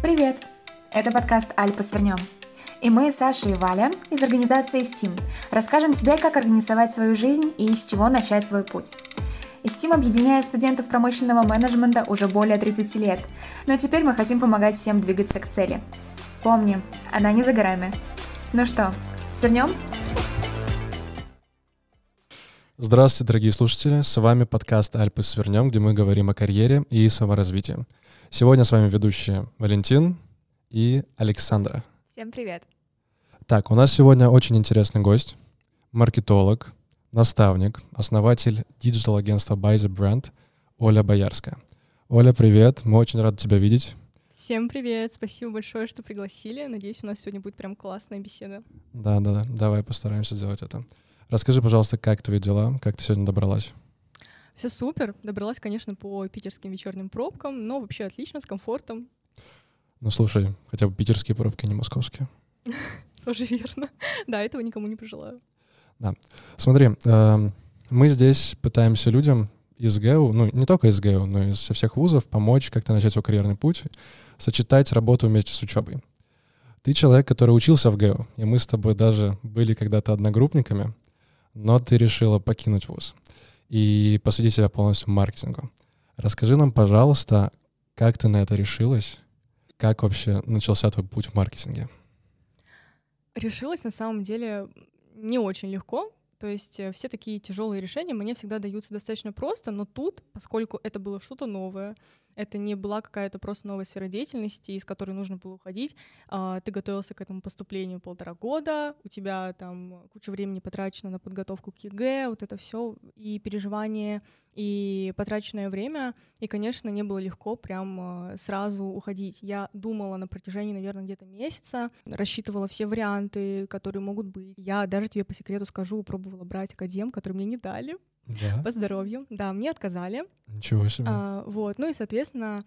Привет! Это подкаст «Альпа свернем». И мы, Саша и Валя, из организации STEAM, расскажем тебе, как организовать свою жизнь и с чего начать свой путь. STEAM объединяет студентов промышленного менеджмента уже более 30 лет, но теперь мы хотим помогать всем двигаться к цели. Помни, она не за горами. Ну что, свернем? Здравствуйте, дорогие слушатели! С вами подкаст «Альпы свернем», где мы говорим о карьере и саморазвитии. Сегодня с вами ведущие Валентин и Александра. Всем привет. Так, у нас сегодня очень интересный гость, маркетолог, наставник, основатель digital-агентства By the Brand Оля Боярская. Оля, привет, мы очень рады тебя видеть. Всем привет, спасибо большое, что пригласили. Надеюсь, у нас сегодня будет прям классная беседа. Да, да, да, давай постараемся сделать это. Расскажи, пожалуйста, как твои дела, как ты сегодня добралась? Все супер. Добралась, конечно, по питерским вечерним пробкам, но вообще отлично, с комфортом. Ну слушай, хотя бы питерские пробки, не московские. Тоже верно. Да, этого никому не пожелаю. Да. Смотри, эм, мы здесь пытаемся людям из ГЭУ, ну не только из ГЭУ, но и из всех вузов помочь как-то начать свой карьерный путь, сочетать работу вместе с учебой. Ты человек, который учился в ГЭУ, и мы с тобой даже были когда-то одногруппниками — но ты решила покинуть вуз и посвятить себя полностью маркетингу. Расскажи нам, пожалуйста, как ты на это решилась? Как вообще начался твой путь в маркетинге? Решилась на самом деле не очень легко. То есть э, все такие тяжелые решения мне всегда даются достаточно просто, но тут, поскольку это было что-то новое, это не была какая-то просто новая сфера деятельности, из которой нужно было уходить. А, ты готовился к этому поступлению полтора года, у тебя там куча времени потрачено на подготовку к ЕГЭ, вот это все и переживание, и потраченное время. И, конечно, не было легко прям а, сразу уходить. Я думала на протяжении, наверное, где-то месяца, рассчитывала все варианты, которые могут быть. Я даже тебе по секрету скажу, пробовала брать академ, который мне не дали. Да. По здоровью. Да, мне отказали. Ничего себе. А, вот. Ну и, соответственно,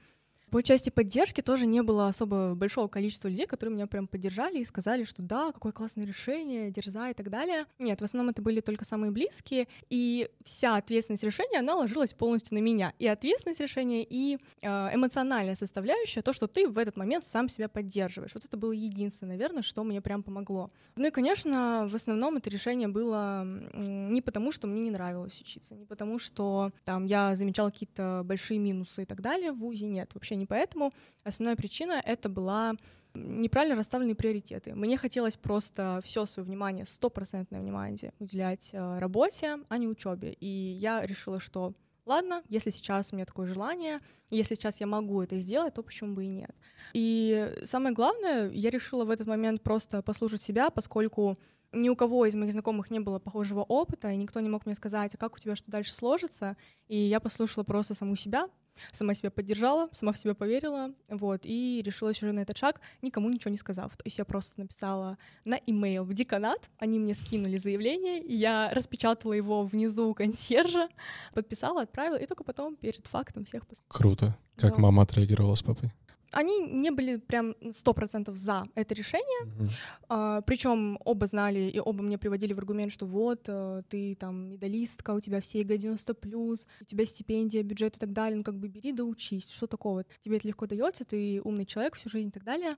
по части поддержки тоже не было особо большого количества людей, которые меня прям поддержали и сказали, что да, какое классное решение, дерзай и так далее. Нет, в основном это были только самые близкие, и вся ответственность решения, она ложилась полностью на меня. И ответственность решения, и э, эмоциональная составляющая, то, что ты в этот момент сам себя поддерживаешь. Вот это было единственное, наверное, что мне прям помогло. Ну и, конечно, в основном это решение было не потому, что мне не нравилось учиться, не потому, что там я замечала какие-то большие минусы и так далее в ВУЗе, нет, вообще не поэтому. Основная причина — это была неправильно расставленные приоритеты. Мне хотелось просто все свое внимание, стопроцентное внимание уделять э, работе, а не учебе. И я решила, что ладно, если сейчас у меня такое желание, если сейчас я могу это сделать, то почему бы и нет. И самое главное, я решила в этот момент просто послушать себя, поскольку ни у кого из моих знакомых не было похожего опыта, и никто не мог мне сказать, а как у тебя что дальше сложится. И я послушала просто саму себя, сама себя поддержала, сама в себя поверила, вот, и решилась уже на этот шаг, никому ничего не сказав. То есть я просто написала на имейл в деканат, они мне скинули заявление, я распечатала его внизу у консьержа, подписала, отправила, и только потом перед фактом всех... Круто. Как да. мама отреагировала с папой? Они не были прям сто процентов за это решение, mm-hmm. а, причем оба знали и оба мне приводили в аргумент, что вот э, ты там медалистка, у тебя все ЕГЭ 90 плюс, у тебя стипендия, бюджет и так далее, ну как бы бери да учись, что такого, тебе это легко дается, ты умный человек всю жизнь и так далее.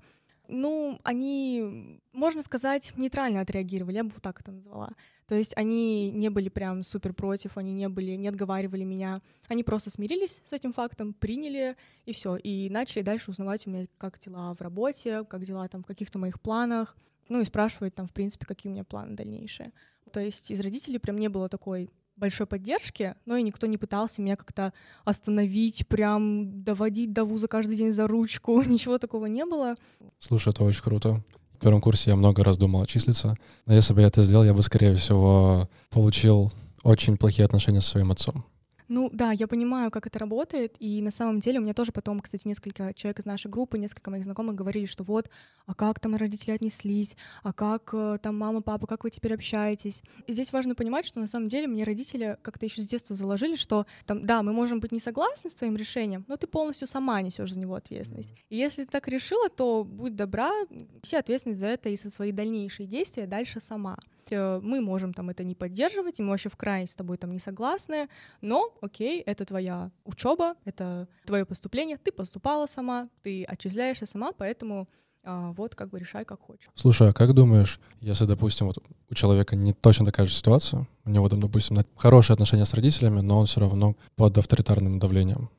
Ну, они, можно сказать, нейтрально отреагировали, я бы вот так это назвала. То есть они не были прям супер против, они не были, не отговаривали меня. Они просто смирились с этим фактом, приняли и все. И начали дальше узнавать у меня, как дела в работе, как дела там в каких-то моих планах. Ну и спрашивать там, в принципе, какие у меня планы дальнейшие. То есть из родителей прям не было такой большой поддержки, но и никто не пытался меня как-то остановить, прям доводить до вуза каждый день за ручку, ничего такого не было. Слушай, это очень круто. Первом курсе я много раз думал отчислиться, но если бы я это сделал, я бы, скорее всего, получил очень плохие отношения со своим отцом. Ну да, я понимаю, как это работает, и на самом деле у меня тоже потом, кстати, несколько человек из нашей группы, несколько моих знакомых говорили, что вот, а как там родители отнеслись, а как э, там мама, папа, как вы теперь общаетесь. И здесь важно понимать, что на самом деле мне родители как-то еще с детства заложили, что там, да, мы можем быть не согласны с твоим решением, но ты полностью сама несешь за него ответственность. И если ты так решила, то будь добра, все ответственность за это и за свои дальнейшие действия дальше сама. э, мы можем там это не поддерживать, и мы вообще в крайне с тобой там не согласны, но окей, это твоя учеба, это твое поступление, ты поступала сама, ты отчисляешься сама, поэтому а, вот как бы решай, как хочешь. Слушай, а как думаешь, если, допустим, вот у человека не точно такая же ситуация, у него там, допустим, хорошие отношения с родителями, но он все равно под авторитарным давлением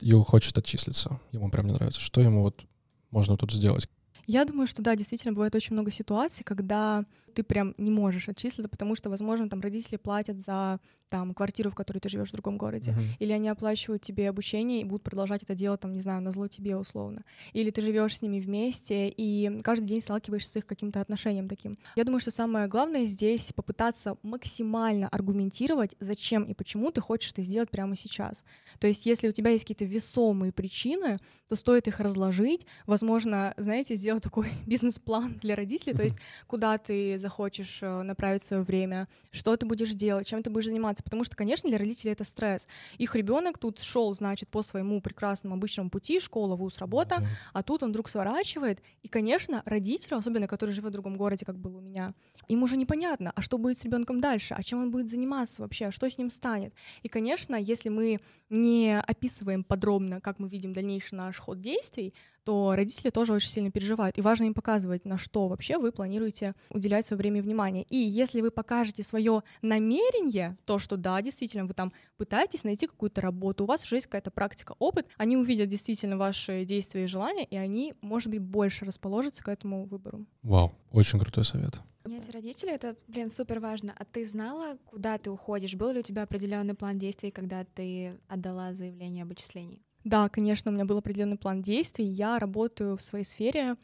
и хочет отчислиться, ему прям не нравится, что ему вот можно тут сделать? Я думаю, что да, действительно бывает очень много ситуаций, когда ты прям не можешь отчислиться, потому что, возможно, там родители платят за там квартиру, в которой ты живешь в другом городе, uh-huh. или они оплачивают тебе обучение и будут продолжать это делать, там, не знаю, на зло тебе условно, или ты живешь с ними вместе и каждый день сталкиваешься с их каким-то отношением таким. Я думаю, что самое главное здесь попытаться максимально аргументировать, зачем и почему ты хочешь это сделать прямо сейчас. То есть, если у тебя есть какие-то весомые причины, то стоит их разложить, возможно, знаете, сделать такой бизнес-план для родителей, uh-huh. то есть куда ты захочешь э, направить свое время, что ты будешь делать, чем ты будешь заниматься. Потому что, конечно, для родителей это стресс. Их ребенок тут шел, значит, по своему прекрасному обычному пути, школа, вуз, работа, а тут он вдруг сворачивает. И, конечно, родителю, особенно который живет в другом городе, как было у меня, им уже непонятно, а что будет с ребенком дальше, а чем он будет заниматься вообще, а что с ним станет. И, конечно, если мы не описываем подробно, как мы видим дальнейший наш ход действий, то родители тоже очень сильно переживают. И важно им показывать, на что вообще вы планируете уделять свое время и внимание. И если вы покажете свое намерение, то, что да, действительно, вы там пытаетесь найти какую-то работу, у вас уже есть какая-то практика, опыт, они увидят действительно ваши действия и желания, и они, может быть, больше расположатся к этому выбору. Вау, очень крутой совет. Понятие родителей — это, блин, супер важно. А ты знала, куда ты уходишь? Был ли у тебя определенный план действий, когда ты отдала заявление об отчислении? Да, конечно, у меня был определенный план действий. Я работаю в своей сфере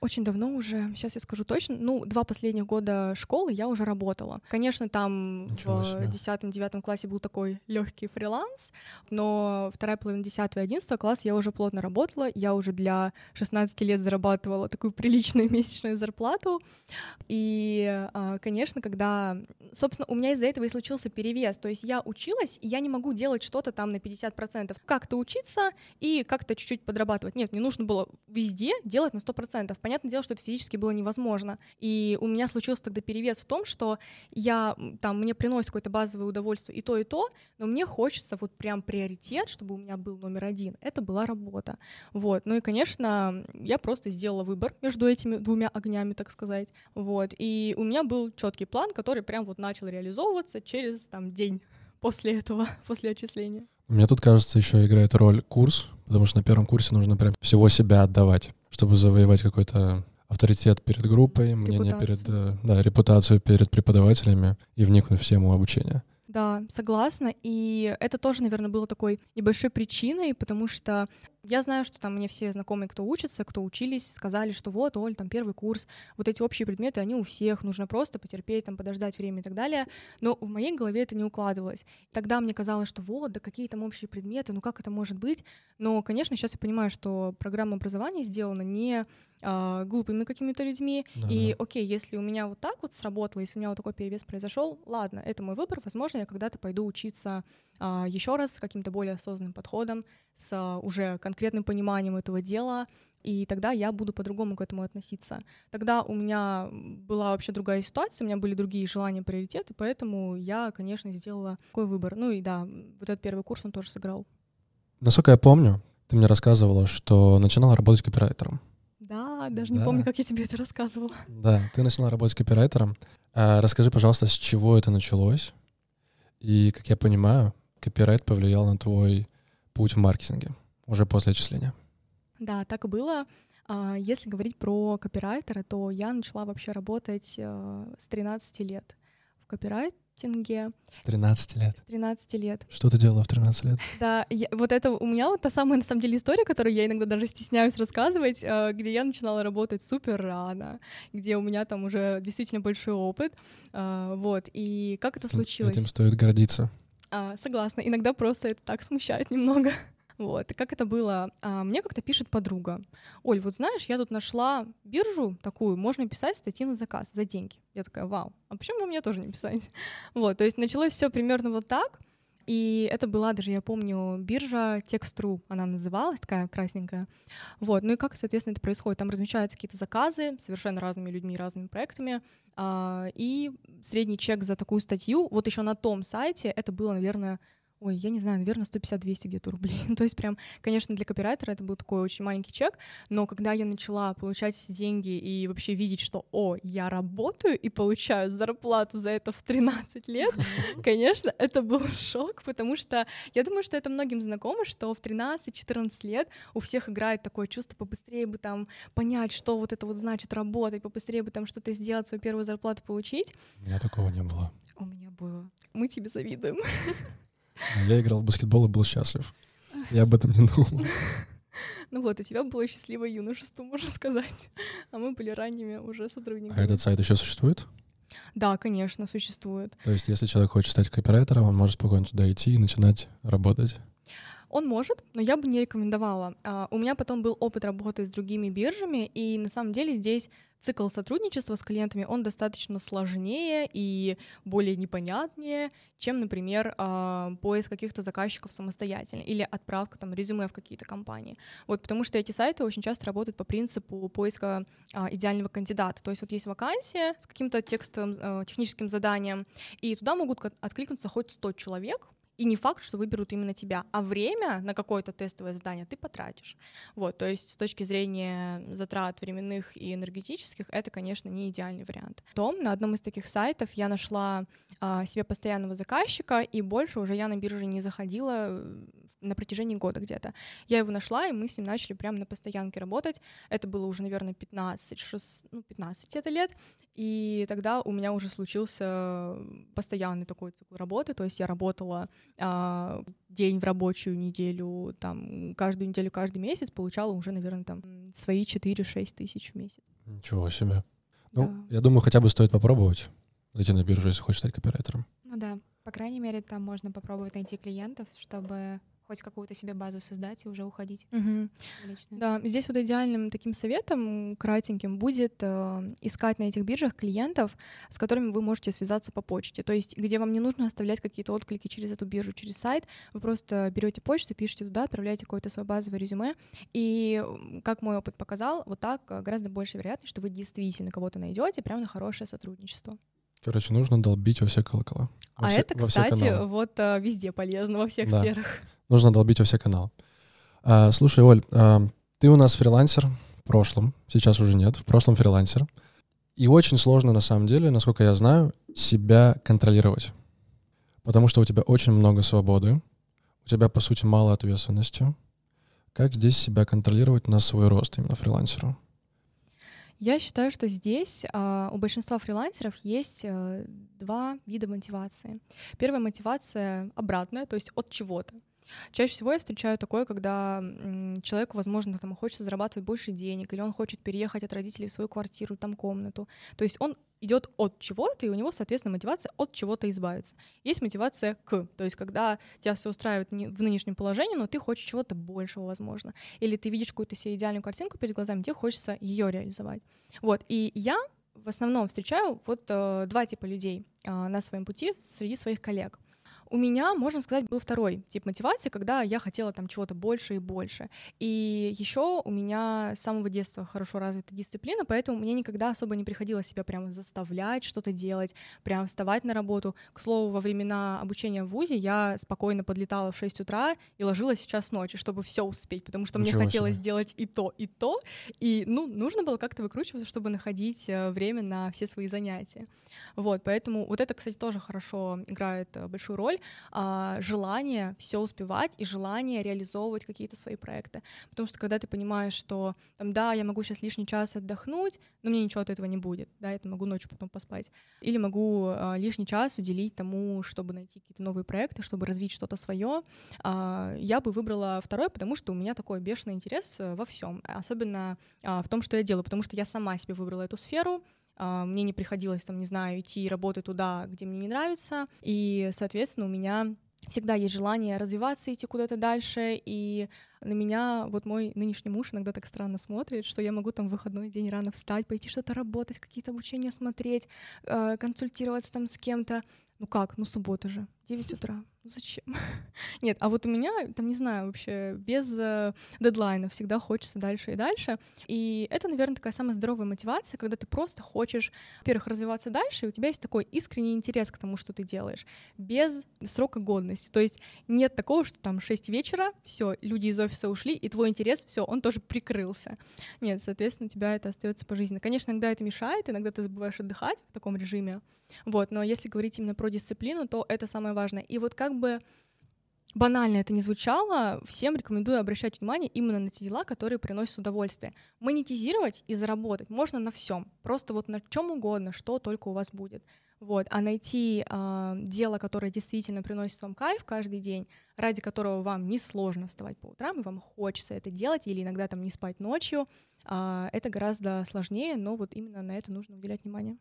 очень давно уже, сейчас я скажу точно, ну, два последних года школы я уже работала. Конечно, там Ничего в 10-9 классе был такой легкий фриланс, но вторая половина 10 и 11 класс я уже плотно работала, я уже для 16 лет зарабатывала такую приличную месячную зарплату. И, а, конечно, когда, собственно, у меня из-за этого и случился перевес, то есть я училась, и я не могу делать что-то там на 50%. Как-то учиться и как-то чуть-чуть подрабатывать. Нет, мне нужно было везде делать на 100%. Понятное дело, что это физически было невозможно. И у меня случился тогда перевес в том, что я там мне приносит какое-то базовое удовольствие и то, и то, но мне хочется вот прям приоритет, чтобы у меня был номер один. Это была работа. Вот. Ну и, конечно, я просто сделала выбор между этими двумя огнями, так сказать. Вот. И у меня был четкий план, который прям вот начал реализовываться через там день после этого, после отчисления. Мне тут, кажется, еще играет роль курс, потому что на первом курсе нужно прям всего себя отдавать чтобы завоевать какой-то авторитет перед группой, мнение перед, э, да, репутацию перед преподавателями и вникнуть в тему обучения. Да, согласна. И это тоже, наверное, было такой небольшой причиной, потому что я знаю, что там мне все знакомые, кто учится, кто учились, сказали, что вот, Оль, там первый курс, вот эти общие предметы, они у всех, нужно просто потерпеть, там, подождать время и так далее. Но в моей голове это не укладывалось. Тогда мне казалось, что вот, да какие там общие предметы, ну как это может быть? Но, конечно, сейчас я понимаю, что программа образования сделана не а, глупыми какими-то людьми. Да, и окей, если у меня вот так вот сработало, если у меня вот такой перевес произошел, ладно, это мой выбор, возможно, я когда-то пойду учиться еще раз с каким-то более осознанным подходом, с а, уже конкретным пониманием этого дела, и тогда я буду по-другому к этому относиться. Тогда у меня была вообще другая ситуация, у меня были другие желания, приоритеты, поэтому я, конечно, сделала такой выбор. Ну и да, вот этот первый курс он тоже сыграл. Насколько я помню, ты мне рассказывала, что начинала работать копирайтером. Да, даже да. не помню, как я тебе это рассказывала. Да, ты начала работать копирайтером. А, расскажи, пожалуйста, с чего это началось? И, как я понимаю, копирайт повлиял на твой путь в маркетинге уже после отчисления. Да, так и было. А, если говорить про копирайтера, то я начала вообще работать э, с 13 лет в копирайтинге. С 13 лет? С 13 лет. Что ты делала в 13 лет? Да, я, вот это у меня вот та самая, на самом деле, история, которую я иногда даже стесняюсь рассказывать, э, где я начинала работать супер рано, где у меня там уже действительно большой опыт, э, вот, и как это случилось? Этим стоит гордиться. А, согласна. Иногда просто это так смущает немного. Вот. И как это было? А, мне как-то пишет подруга. Оль, вот знаешь, я тут нашла биржу такую, можно писать статьи на заказ за деньги. Я такая, вау, а почему бы мне тоже не писать? Вот, то есть началось все примерно вот так. И это была даже, я помню, биржа Text.ru, она называлась, такая красненькая. Вот, ну и как, соответственно, это происходит? Там размещаются какие-то заказы совершенно разными людьми, разными проектами, а, и средний чек за такую статью, вот еще на том сайте, это было, наверное, ой, я не знаю, наверное, 150-200 где-то рублей. То есть прям, конечно, для копирайтера это был такой очень маленький чек, но когда я начала получать деньги и вообще видеть, что, о, я работаю и получаю зарплату за это в 13 лет, конечно, это был шок, потому что я думаю, что это многим знакомо, что в 13-14 лет у всех играет такое чувство побыстрее бы там понять, что вот это вот значит работать, побыстрее бы там что-то сделать, свою первую зарплату получить. У меня такого не было. У меня было. Мы тебе завидуем. Я играл в баскетбол и был счастлив. Я об этом не думал. Ну вот, у тебя было счастливое юношество, можно сказать. А мы были ранними уже сотрудниками. А этот сайт еще существует? Да, конечно, существует. То есть, если человек хочет стать копирайтером, он может спокойно туда идти и начинать работать? Он может, но я бы не рекомендовала. Uh, у меня потом был опыт работы с другими биржами, и на самом деле здесь цикл сотрудничества с клиентами, он достаточно сложнее и более непонятнее, чем, например, э, поиск каких-то заказчиков самостоятельно или отправка там резюме в какие-то компании. Вот, потому что эти сайты очень часто работают по принципу поиска э, идеального кандидата. То есть вот есть вакансия с каким-то текстовым, техническим заданием, и туда могут откликнуться хоть 100 человек, и не факт, что выберут именно тебя, а время на какое-то тестовое задание ты потратишь. Вот, то есть с точки зрения затрат временных и энергетических, это, конечно, не идеальный вариант. Том на одном из таких сайтов я нашла а, себе постоянного заказчика, и больше уже я на бирже не заходила на протяжении года где-то. Я его нашла, и мы с ним начали прямо на постоянке работать. Это было уже, наверное, 15, 6, ну, 15 это лет. И тогда у меня уже случился постоянный такой цикл работы, то есть я работала а, день в рабочую неделю, там, каждую неделю, каждый месяц, получала уже, наверное, там свои 4-6 тысяч в месяц. Ничего себе. Ну, да. я думаю, хотя бы стоит попробовать зайти на биржу, если хочешь стать копирайтером. Ну да, по крайней мере, там можно попробовать найти клиентов, чтобы хоть какую-то себе базу создать и уже уходить. Угу. Да, здесь вот идеальным таким советом, кратеньким, будет э, искать на этих биржах клиентов, с которыми вы можете связаться по почте. То есть, где вам не нужно оставлять какие-то отклики через эту биржу, через сайт, вы просто берете почту, пишете туда, отправляете какое-то свое базовое резюме. И, как мой опыт показал, вот так э, гораздо больше вероятность, что вы действительно кого-то найдете прямо на хорошее сотрудничество. Короче, нужно долбить во все колокола. Во а все, это, кстати, вот а, везде полезно, во всех да. сферах нужно долбить во все каналы. А, слушай, Оль, а, ты у нас фрилансер в прошлом, сейчас уже нет, в прошлом фрилансер. И очень сложно, на самом деле, насколько я знаю, себя контролировать. Потому что у тебя очень много свободы, у тебя, по сути, мало ответственности. Как здесь себя контролировать на свой рост именно фрилансеру? Я считаю, что здесь э, у большинства фрилансеров есть э, два вида мотивации. Первая мотивация обратная, то есть от чего-то. Чаще всего я встречаю такое, когда человеку, возможно, там хочется зарабатывать больше денег, или он хочет переехать от родителей в свою квартиру, там комнату. То есть он идет от чего-то, и у него, соответственно, мотивация от чего-то избавиться. Есть мотивация к, то есть когда тебя все устраивает в нынешнем положении, но ты хочешь чего-то большего, возможно. Или ты видишь какую-то себе идеальную картинку перед глазами, тебе хочется ее реализовать. Вот, и я в основном встречаю вот э, два типа людей э, на своем пути среди своих коллег. У меня, можно сказать, был второй тип мотивации, когда я хотела там чего-то больше и больше. И еще у меня с самого детства хорошо развита дисциплина, поэтому мне никогда особо не приходилось себя прямо заставлять что-то делать, прям вставать на работу. К слову, во времена обучения в ВУЗе я спокойно подлетала в 6 утра и ложилась в час ночи, чтобы все успеть, потому что Ничего мне хотелось себе. сделать и то, и то. И, ну, нужно было как-то выкручиваться, чтобы находить э, время на все свои занятия. Вот, поэтому вот это, кстати, тоже хорошо играет э, большую роль а, желание все успевать и желание реализовывать какие-то свои проекты. Потому что когда ты понимаешь, что там, да, я могу сейчас лишний час отдохнуть, но мне ничего от этого не будет, да, я могу ночью потом поспать. Или могу а, лишний час уделить тому, чтобы найти какие-то новые проекты, чтобы развить что-то свое. А, я бы выбрала второй, потому что у меня такой бешеный интерес э, во всем, особенно а, в том, что я делаю, потому что я сама себе выбрала эту сферу, мне не приходилось, там, не знаю, идти работать туда, где мне не нравится, и, соответственно, у меня всегда есть желание развиваться, идти куда-то дальше, и на меня вот мой нынешний муж иногда так странно смотрит, что я могу там в выходной день рано встать, пойти что-то работать, какие-то обучения смотреть, э, консультироваться там с кем-то. Ну как, ну суббота же, 9 утра. Ну, зачем? Нет, а вот у меня, там, не знаю, вообще без э, дедлайна всегда хочется дальше и дальше. И это, наверное, такая самая здоровая мотивация, когда ты просто хочешь, во-первых, развиваться дальше, и у тебя есть такой искренний интерес к тому, что ты делаешь, без срока годности. То есть нет такого, что там 6 вечера, все, люди из офиса ушли, и твой интерес, все, он тоже прикрылся. Нет, соответственно, у тебя это остается по жизни. Конечно, иногда это мешает, иногда ты забываешь отдыхать в таком режиме. Вот, но если говорить именно про дисциплину, то это самое важное. И вот как бы банально это не звучало, всем рекомендую обращать внимание именно на те дела, которые приносят удовольствие. Монетизировать и заработать можно на всем, просто вот на чем угодно, что только у вас будет. Вот, а найти э, дело, которое действительно приносит вам кайф каждый день, ради которого вам не сложно вставать по утрам, и вам хочется это делать, или иногда там не спать ночью, э, это гораздо сложнее, но вот именно на это нужно уделять внимание.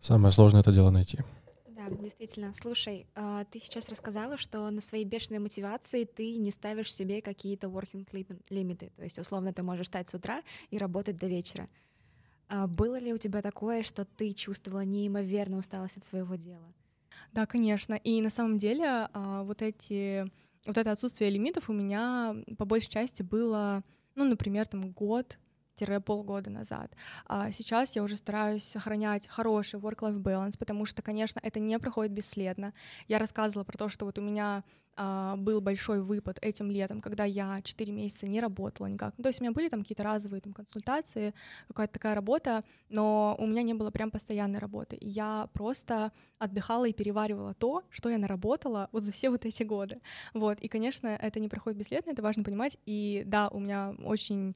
Самое сложное это дело найти. Да, действительно. Слушай, а, ты сейчас рассказала, что на своей бешеной мотивации ты не ставишь себе какие-то working лимиты. То есть, условно, ты можешь встать с утра и работать до вечера. А было ли у тебя такое, что ты чувствовала неимоверную усталость от своего дела? Да, конечно. И на самом деле а, вот эти вот это отсутствие лимитов у меня по большей части было, ну, например, там год полгода назад. А сейчас я уже стараюсь сохранять хороший work-life balance, потому что, конечно, это не проходит бесследно. Я рассказывала про то, что вот у меня а, был большой выпад этим летом, когда я 4 месяца не работала никак. Ну, то есть у меня были там какие-то разовые там, консультации, какая-то такая работа, но у меня не было прям постоянной работы. И я просто отдыхала и переваривала то, что я наработала вот за все вот эти годы. Вот. И, конечно, это не проходит бесследно, это важно понимать. И да, у меня очень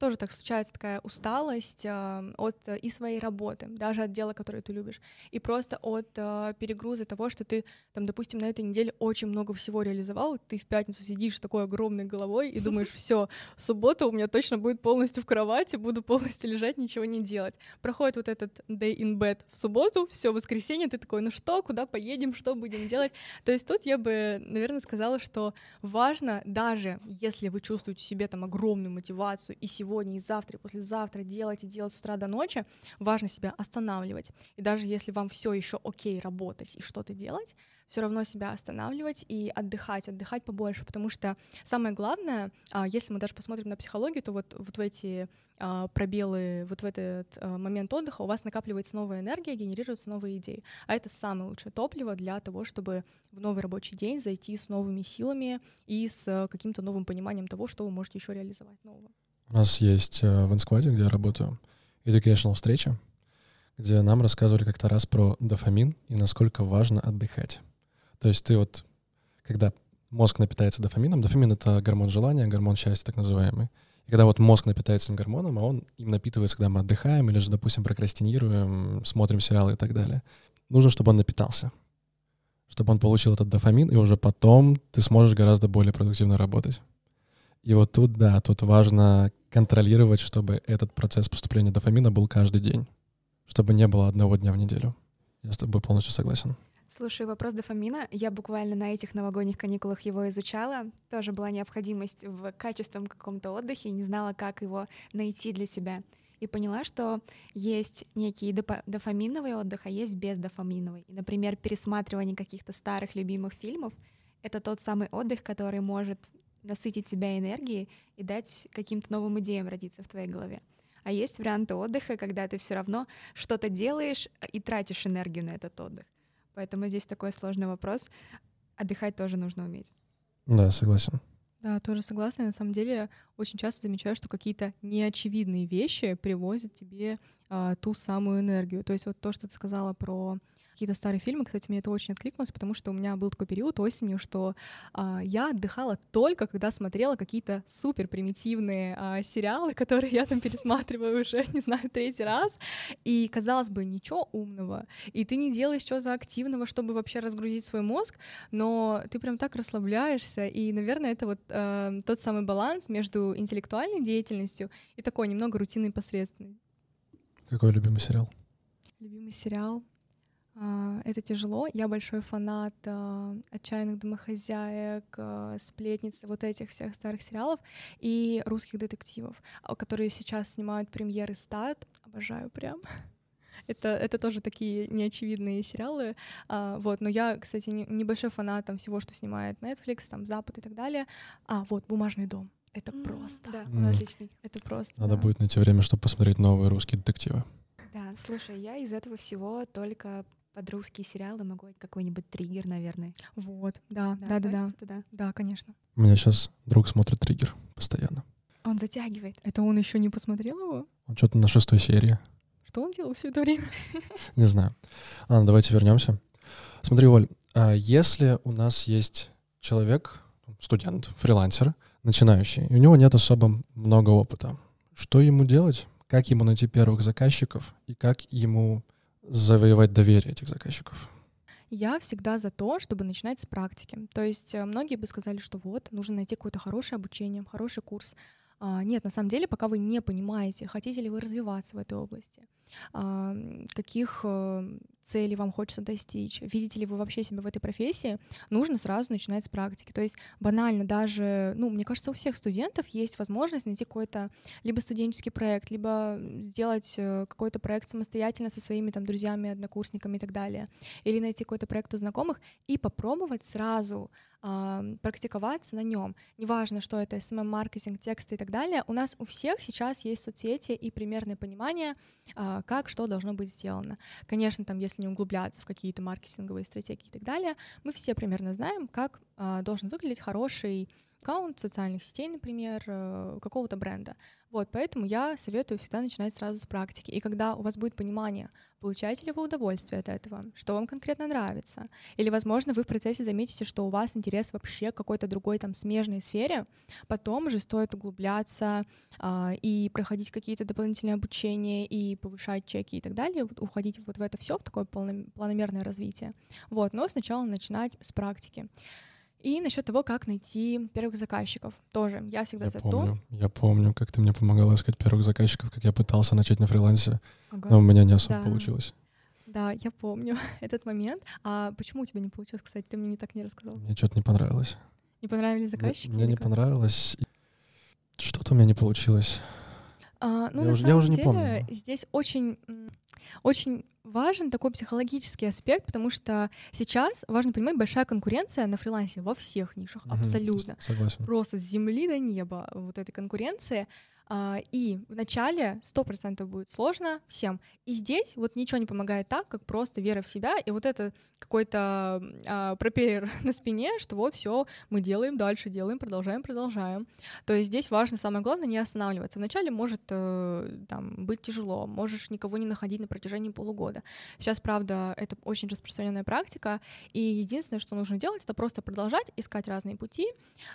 тоже так случается такая усталость э, от э, и своей работы, даже от дела, которое ты любишь, и просто от э, перегруза того, что ты, там, допустим, на этой неделе очень много всего реализовал, ты в пятницу сидишь с такой огромной головой и думаешь, все, в субботу у меня точно будет полностью в кровати, буду полностью лежать, ничего не делать. Проходит вот этот day in bed в субботу, все, воскресенье, ты такой, ну что, куда поедем, что будем делать? То есть тут я бы, наверное, сказала, что важно, даже если вы чувствуете себе там огромную мотивацию и сегодня сегодня, и завтра, и послезавтра делать и делать с утра до ночи, важно себя останавливать. И даже если вам все еще окей работать и что-то делать, все равно себя останавливать и отдыхать, отдыхать побольше, потому что самое главное, а, если мы даже посмотрим на психологию, то вот, вот в эти а, пробелы, вот в этот а, момент отдыха у вас накапливается новая энергия, генерируются новые идеи. А это самое лучшее топливо для того, чтобы в новый рабочий день зайти с новыми силами и с каким-то новым пониманием того, что вы можете еще реализовать нового. У нас есть э, в инскваде, где я работаю, educational встреча, где нам рассказывали как-то раз про дофамин и насколько важно отдыхать. То есть ты вот, когда мозг напитается дофамином, дофамин — это гормон желания, гормон счастья так называемый. И когда вот мозг напитается этим гормоном, а он им напитывается, когда мы отдыхаем или же, допустим, прокрастинируем, смотрим сериалы и так далее, нужно, чтобы он напитался, чтобы он получил этот дофамин, и уже потом ты сможешь гораздо более продуктивно работать. И вот тут, да, тут важно контролировать, чтобы этот процесс поступления дофамина был каждый день, чтобы не было одного дня в неделю. Я с тобой полностью согласен. Слушай, вопрос дофамина. Я буквально на этих новогодних каникулах его изучала. Тоже была необходимость в качественном каком-то отдыхе, не знала, как его найти для себя. И поняла, что есть некий дофаминовый отдых, а есть бездофаминовый. И, например, пересматривание каких-то старых любимых фильмов — это тот самый отдых, который может насытить себя энергией и дать каким-то новым идеям родиться в твоей голове. А есть варианты отдыха, когда ты все равно что-то делаешь и тратишь энергию на этот отдых. Поэтому здесь такой сложный вопрос. Отдыхать тоже нужно уметь. Да, согласен. Да, тоже согласна. На самом деле очень часто замечаю, что какие-то неочевидные вещи привозят тебе а, ту самую энергию. То есть вот то, что ты сказала про какие-то старые фильмы. Кстати, мне это очень откликнулось, потому что у меня был такой период осенью, что а, я отдыхала только, когда смотрела какие-то супер примитивные а, сериалы, которые я там пересматриваю уже, не знаю, третий раз. И, казалось бы, ничего умного. И ты не делаешь чего-то активного, чтобы вообще разгрузить свой мозг, но ты прям так расслабляешься. И, наверное, это вот а, тот самый баланс между интеллектуальной деятельностью и такой немного рутинной посредственной. Какой любимый сериал? Любимый сериал. А, это тяжело. Я большой фанат а, отчаянных домохозяек, а, сплетниц, вот этих всех старых сериалов и русских детективов, которые сейчас снимают премьеры стат. Обожаю прям. Это, это тоже такие неочевидные сериалы. А, вот, но я, кстати, не, небольшой фанат там, всего, что снимает Netflix, там Запад и так далее. А, вот, «Бумажный дом». Это mm, просто. Да, он mm. отличный. Это просто. Надо да. будет найти время, чтобы посмотреть новые русские детективы. Да, слушай, я из этого всего только под русские сериалы могу какой-нибудь триггер, наверное. Вот, да, да, да, да, да, да, да, конечно. У меня сейчас друг смотрит триггер постоянно. Он затягивает. Это он еще не посмотрел его? Он что-то на шестой серии. Что он делал все это время? Не знаю. Ладно, давайте вернемся. Смотри, Оль, а если у нас есть человек, студент, фрилансер, начинающий, и у него нет особо много опыта, что ему делать? Как ему найти первых заказчиков и как ему завоевать доверие этих заказчиков? Я всегда за то, чтобы начинать с практики. То есть э, многие бы сказали, что вот, нужно найти какое-то хорошее обучение, хороший курс. А, нет, на самом деле, пока вы не понимаете, хотите ли вы развиваться в этой области, а, каких целей вам хочется достичь, видите ли вы вообще себя в этой профессии, нужно сразу начинать с практики. То есть банально даже, ну, мне кажется, у всех студентов есть возможность найти какой-то либо студенческий проект, либо сделать э, какой-то проект самостоятельно со своими там друзьями, однокурсниками и так далее, или найти какой-то проект у знакомых и попробовать сразу э, практиковаться на нем. Неважно, что это SMM-маркетинг, тексты и так далее. У нас у всех сейчас есть соцсети и примерное понимание, э, как что должно быть сделано. Конечно, там, если не углубляться в какие-то маркетинговые стратегии и так далее, мы все примерно знаем, как э, должен выглядеть хороший аккаунт социальных сетей, например, э, какого-то бренда. Вот, поэтому я советую всегда начинать сразу с практики. И когда у вас будет понимание, получаете ли вы удовольствие от этого, что вам конкретно нравится, или, возможно, вы в процессе заметите, что у вас интерес вообще к какой-то другой там смежной сфере, потом уже стоит углубляться э, и проходить какие-то дополнительные обучения и повышать чеки и так далее, вот, уходить вот в это все в такое планомерное развитие. Вот, но сначала начинать с практики. И насчет того, как найти первых заказчиков, тоже я всегда я за помню, то. Я помню, как ты мне помогала искать первых заказчиков, как я пытался начать на фрилансе, ага. но у меня не особо да. получилось. Да, я помню этот момент. А почему у тебя не получилось, кстати? Ты мне не так не рассказал. Мне что-то не понравилось. Не понравились заказчики? Мне, мне не понравилось. Что-то у меня не получилось. А, ну, я на уже, самом я уже деле, не помню. здесь очень, очень важен такой психологический аспект, потому что сейчас важно понимать большая конкуренция на фрилансе во всех нишах, угу, абсолютно. Согласен. Просто с земли до неба вот этой конкуренции. А, и вначале сто процентов будет сложно всем. И здесь вот ничего не помогает так, как просто вера в себя и вот это какой-то а, пропеллер на спине, что вот все мы делаем дальше, делаем, продолжаем, продолжаем. То есть здесь важно, самое главное, не останавливаться. Вначале может э, там, быть тяжело, можешь никого не находить на протяжении полугода. Сейчас, правда, это очень распространенная практика, и единственное, что нужно делать, это просто продолжать искать разные пути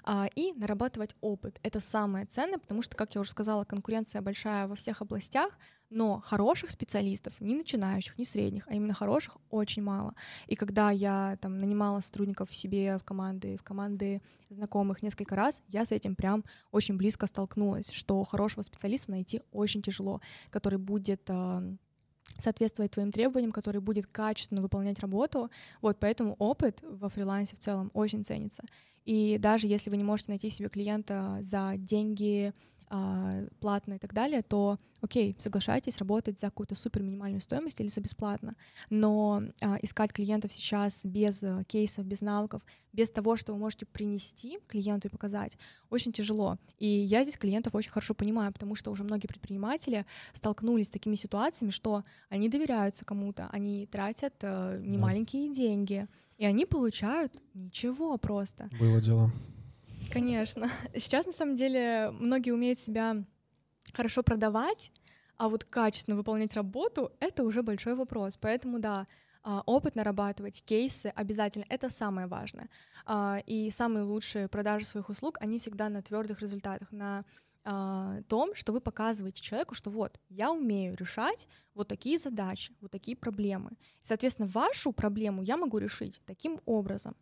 а, и нарабатывать опыт. Это самое ценное, потому что, как я уже сказала, сказала, конкуренция большая во всех областях, но хороших специалистов, не начинающих, не средних, а именно хороших очень мало. И когда я там нанимала сотрудников себе в команды, в команды знакомых несколько раз, я с этим прям очень близко столкнулась, что хорошего специалиста найти очень тяжело, который будет э, соответствовать твоим требованиям, который будет качественно выполнять работу. Вот поэтому опыт во фрилансе в целом очень ценится. И даже если вы не можете найти себе клиента за деньги, а, платно и так далее, то окей, соглашайтесь работать за какую-то супер минимальную стоимость или за бесплатно. Но а, искать клиентов сейчас без а, кейсов, без навыков, без того, что вы можете принести клиенту и показать, очень тяжело. И я здесь клиентов очень хорошо понимаю, потому что уже многие предприниматели столкнулись с такими ситуациями, что они доверяются кому-то, они тратят а, немаленькие деньги, и они получают ничего просто. Было дело. Конечно. Сейчас, на самом деле, многие умеют себя хорошо продавать, а вот качественно выполнять работу — это уже большой вопрос. Поэтому, да, а, опыт нарабатывать, кейсы обязательно — это самое важное. А, и самые лучшие продажи своих услуг, они всегда на твердых результатах, на а, том, что вы показываете человеку, что вот, я умею решать вот такие задачи, вот такие проблемы. Соответственно, вашу проблему я могу решить таким образом.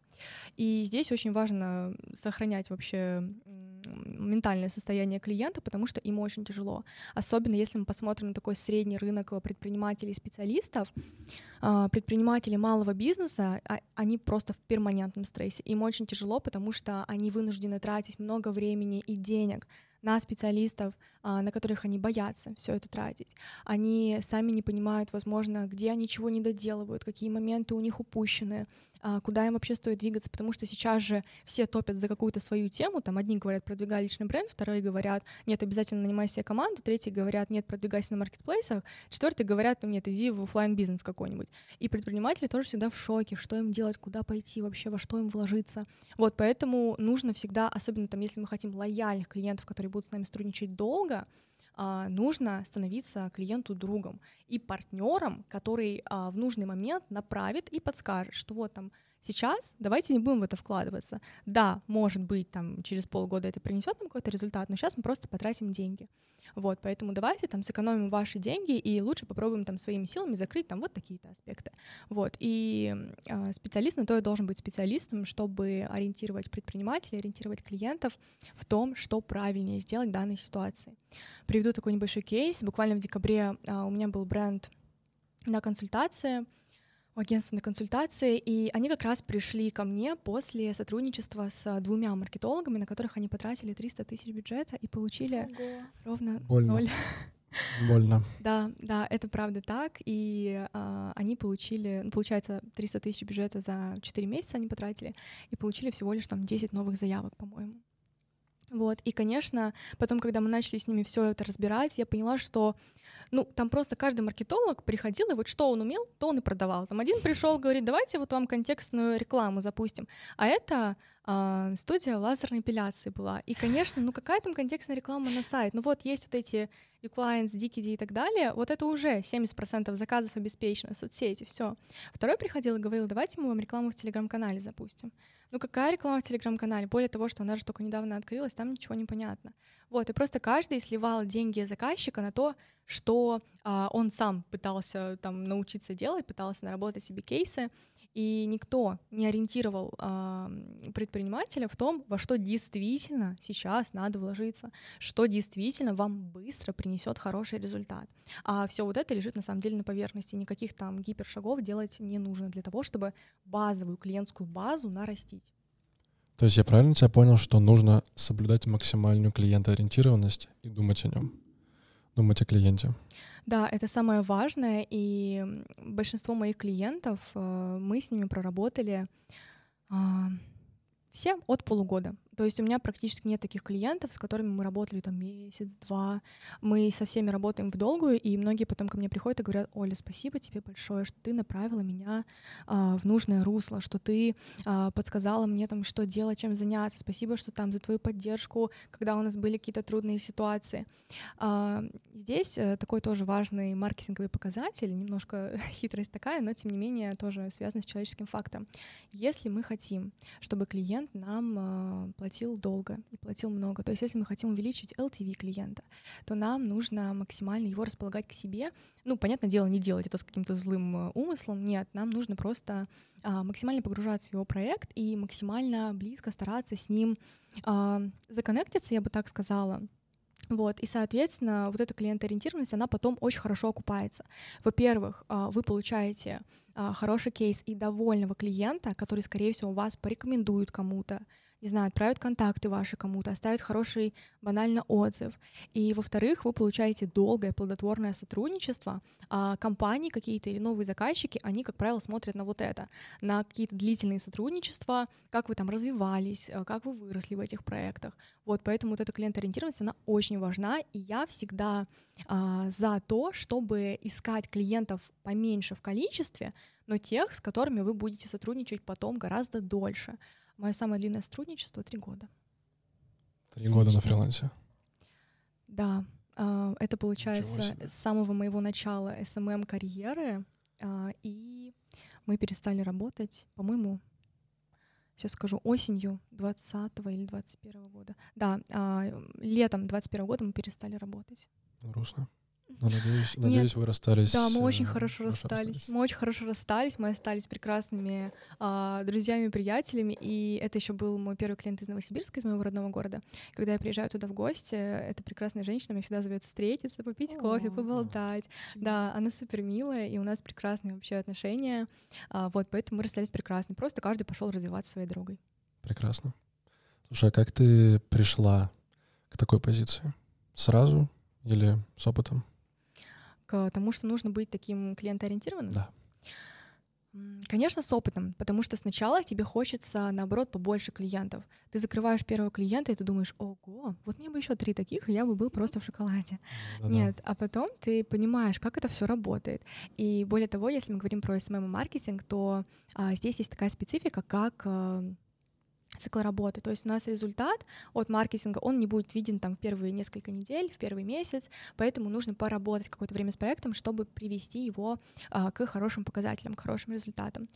И здесь очень важно сохранять вообще ментальное состояние клиента, потому что им очень тяжело. Особенно если мы посмотрим на такой средний рынок предпринимателей и специалистов. А, предприниматели малого бизнеса, а, они просто в перманентном стрессе. Им очень тяжело, потому что они вынуждены тратить много времени и денег на специалистов, а, на которых они боятся все это тратить. Они сами не понимают, возможно, где они чего не доделывают, какие моменты у них упущены, куда им вообще стоит двигаться, потому что сейчас же все топят за какую-то свою тему, там одни говорят, продвигай личный бренд, вторые говорят, нет, обязательно нанимай себе команду, третьи говорят, нет, продвигайся на маркетплейсах, четвертые говорят, нет, иди в офлайн бизнес какой-нибудь. И предприниматели тоже всегда в шоке, что им делать, куда пойти вообще, во что им вложиться. Вот, поэтому нужно всегда, особенно там, если мы хотим лояльных клиентов, которые будут с нами сотрудничать долго, а, нужно становиться клиенту другом и партнером, который а, в нужный момент направит и подскажет, что вот там сейчас давайте не будем в это вкладываться. Да, может быть, там через полгода это принесет нам какой-то результат, но сейчас мы просто потратим деньги. Вот, поэтому давайте там сэкономим ваши деньги и лучше попробуем там своими силами закрыть там вот такие-то аспекты. Вот, и э, специалист на то и должен быть специалистом, чтобы ориентировать предпринимателей, ориентировать клиентов в том, что правильнее сделать в данной ситуации. Приведу такой небольшой кейс. Буквально в декабре э, у меня был бренд на консультации, агентства на консультации, и они как раз пришли ко мне после сотрудничества с двумя маркетологами, на которых они потратили 300 тысяч бюджета и получили Ого. ровно Больно. ноль. Больно. Да, да, это правда так. И а, они получили, ну, получается, 300 тысяч бюджета за 4 месяца они потратили и получили всего лишь там 10 новых заявок, по-моему. Вот, и, конечно, потом, когда мы начали с ними все это разбирать, я поняла, что ну, там просто каждый маркетолог приходил, и вот что он умел, то он и продавал. Там один пришел, говорит, давайте вот вам контекстную рекламу запустим. А это э, студия лазерной эпиляции была. И, конечно, ну какая там контекстная реклама на сайт? Ну вот есть вот эти uClients, DKD и так далее, вот это уже 70% заказов обеспечено, соцсети, все. Второй приходил и говорил, давайте мы вам рекламу в Телеграм-канале запустим. Ну какая реклама в Телеграм-канале? Более того, что она же только недавно открылась, там ничего не понятно. Вот, и просто каждый сливал деньги заказчика на то, что а, он сам пытался там научиться делать, пытался наработать себе кейсы, и никто не ориентировал а, предпринимателя в том, во что действительно сейчас надо вложиться, что действительно вам быстро принесет хороший результат. А все вот это лежит на самом деле на поверхности. Никаких там гипершагов делать не нужно для того, чтобы базовую клиентскую базу нарастить. То есть я правильно тебя понял, что нужно соблюдать максимальную клиентоориентированность и думать о нем, думать о клиенте? Да, это самое важное, и большинство моих клиентов, э, мы с ними проработали а, все от полугода. То есть у меня практически нет таких клиентов, с которыми мы работали там месяц-два. Мы со всеми работаем в долгую, и многие потом ко мне приходят и говорят, Оля, спасибо тебе большое, что ты направила меня а, в нужное русло, что ты а, подсказала мне там, что делать, чем заняться. Спасибо, что там за твою поддержку, когда у нас были какие-то трудные ситуации. А, здесь а, такой тоже важный маркетинговый показатель, немножко хитрость такая, но тем не менее тоже связан с человеческим фактором. Если мы хотим, чтобы клиент нам а, платил долго и платил много. То есть если мы хотим увеличить LTV клиента, то нам нужно максимально его располагать к себе. Ну, понятное дело, не делать это с каким-то злым э, умыслом. Нет, нам нужно просто а, максимально погружаться в его проект и максимально близко стараться с ним а, законнектиться, я бы так сказала. Вот, и, соответственно, вот эта клиентоориентированность, она потом очень хорошо окупается. Во-первых, а, вы получаете хороший кейс и довольного клиента, который, скорее всего, вас порекомендует кому-то, не знаю, отправят контакты ваши кому-то, оставят хороший банально отзыв. И, во-вторых, вы получаете долгое плодотворное сотрудничество, а компании какие-то или новые заказчики, они, как правило, смотрят на вот это, на какие-то длительные сотрудничества, как вы там развивались, э, как вы выросли в этих проектах. Вот, поэтому вот эта клиент-ориентированность, она очень важна, и я всегда а, за то, чтобы искать клиентов поменьше в количестве, но тех, с которыми вы будете сотрудничать потом гораздо дольше. Мое самое длинное сотрудничество — три года. Три года на фрилансе? Да. А, это получается с самого моего начала SMM-карьеры, а, и мы перестали работать, по-моему, сейчас скажу, осенью 20 или 21 года. Да, а, летом 21 года мы перестали работать. Грустно. Ну, надеюсь, надеюсь, вы расстались. Да, мы очень э, хорошо расстались. расстались. Мы очень хорошо расстались. Мы остались прекрасными а, друзьями, приятелями. И это еще был мой первый клиент из Новосибирска, из моего родного города. Когда я приезжаю туда в гости, эта прекрасная женщина меня всегда зовет встретиться, попить кофе, поболтать. Да, она супер милая, и у нас прекрасные вообще отношения. А, вот, поэтому мы расстались прекрасно. Просто каждый пошел развиваться своей дорогой. Прекрасно. Слушай, а как ты пришла к какой позиции? Сразу или с опытом? К тому, что нужно быть таким клиентоориентированным? Да. Конечно, с опытом, потому что сначала тебе хочется, наоборот, побольше клиентов. Ты закрываешь первого клиента, и ты думаешь, ого, вот мне бы еще три таких, и я бы был просто в шоколаде. Да-да. Нет, а потом ты понимаешь, как это все работает. И более того, если мы говорим про SMM-маркетинг, то а, здесь есть такая специфика, как а, цикл работы. То есть у нас результат от маркетинга, он не будет виден там в первые несколько недель, в первый месяц, поэтому нужно поработать какое-то время с проектом, чтобы привести его а, к хорошим показателям, к хорошим результатам.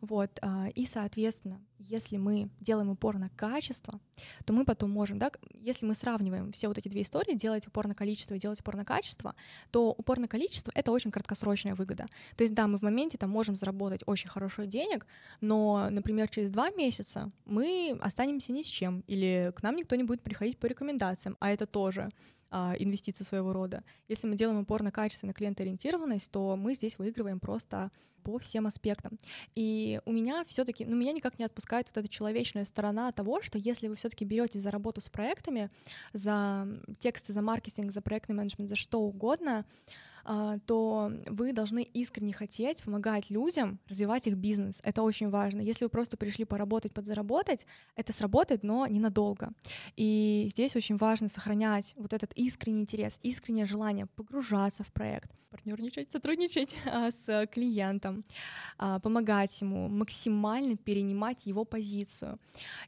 Вот. А, и, соответственно, если мы делаем упор на качество, то мы потом можем, да, если мы сравниваем все вот эти две истории, делать упор на количество и делать упор на качество, то упор на количество — это очень краткосрочная выгода. То есть, да, мы в моменте там можем заработать очень хорошо денег, но, например, через два месяца мы останемся ни с чем, или к нам никто не будет приходить по рекомендациям, а это тоже а, инвестиции своего рода. Если мы делаем упор на качество, на клиентоориентированность, то мы здесь выигрываем просто по всем аспектам. И у меня все-таки, ну, меня никак не отпускает вот эта человечная сторона того, что если вы все-таки берете за работу с проектами, за тексты, за маркетинг, за проектный менеджмент, за что угодно, то вы должны искренне хотеть помогать людям развивать их бизнес. Это очень важно. Если вы просто пришли поработать, подзаработать, это сработает, но ненадолго. И здесь очень важно сохранять вот этот искренний интерес, искреннее желание погружаться в проект, партнерничать, сотрудничать а, с клиентом, а, помогать ему максимально перенимать его позицию.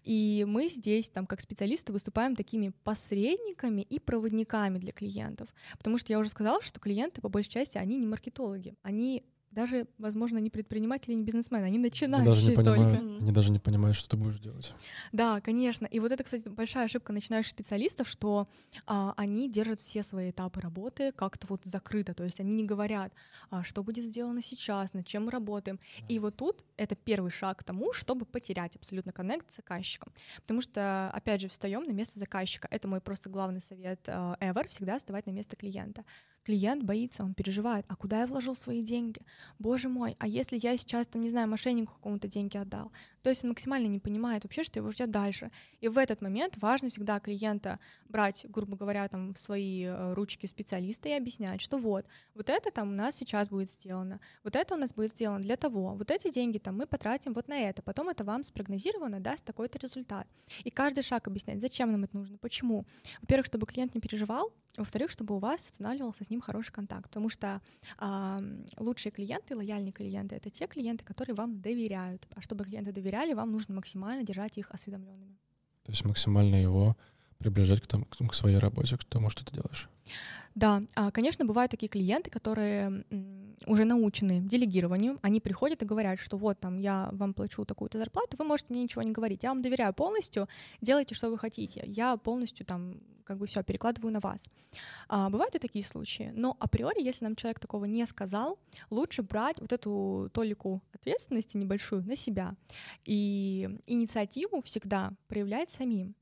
И мы здесь, там, как специалисты, выступаем такими посредниками и проводниками для клиентов. Потому что я уже сказала, что клиенты по большей части, они не маркетологи, они даже, возможно, не предприниматели, не бизнесмены, они начинающие они даже не понимают, только. Они даже не понимают, что ты будешь делать. Да, конечно. И вот это, кстати, большая ошибка начинающих специалистов, что а, они держат все свои этапы работы как-то вот закрыто, то есть они не говорят, а, что будет сделано сейчас, над чем мы работаем. Да. И вот тут это первый шаг к тому, чтобы потерять абсолютно коннект с заказчиком. Потому что, опять же, встаем на место заказчика. Это мой просто главный совет uh, ever, всегда вставать на место клиента. Клиент боится, он переживает, а куда я вложил свои деньги? Боже мой, а если я сейчас, там, не знаю, мошеннику какому-то деньги отдал? То есть он максимально не понимает вообще, что его ждет дальше. И в этот момент важно всегда клиента брать, грубо говоря, там, в свои э, ручки специалиста и объяснять, что вот, вот это там у нас сейчас будет сделано, вот это у нас будет сделано для того, вот эти деньги там мы потратим вот на это, потом это вам спрогнозировано даст такой-то результат. И каждый шаг объяснять, зачем нам это нужно, почему. Во-первых, чтобы клиент не переживал, во-вторых, чтобы у вас устанавливался с ним хороший контакт, потому что э, лучшие клиенты, лояльные клиенты — это те клиенты, которые вам доверяют. А чтобы клиенты доверяли, вам нужно максимально держать их осведомленными. То есть максимально его приближать к, тому, к своей работе, к тому, что ты делаешь. Да, а, конечно, бывают такие клиенты, которые уже научены делегированию, они приходят и говорят, что вот там я вам плачу такую-то зарплату, вы можете мне ничего не говорить, я вам доверяю полностью, делайте, что вы хотите, я полностью там как бы все перекладываю на вас. А, бывают и такие случаи, но априори, если нам человек такого не сказал, лучше брать вот эту толику ответственности небольшую на себя и инициативу всегда проявлять самим.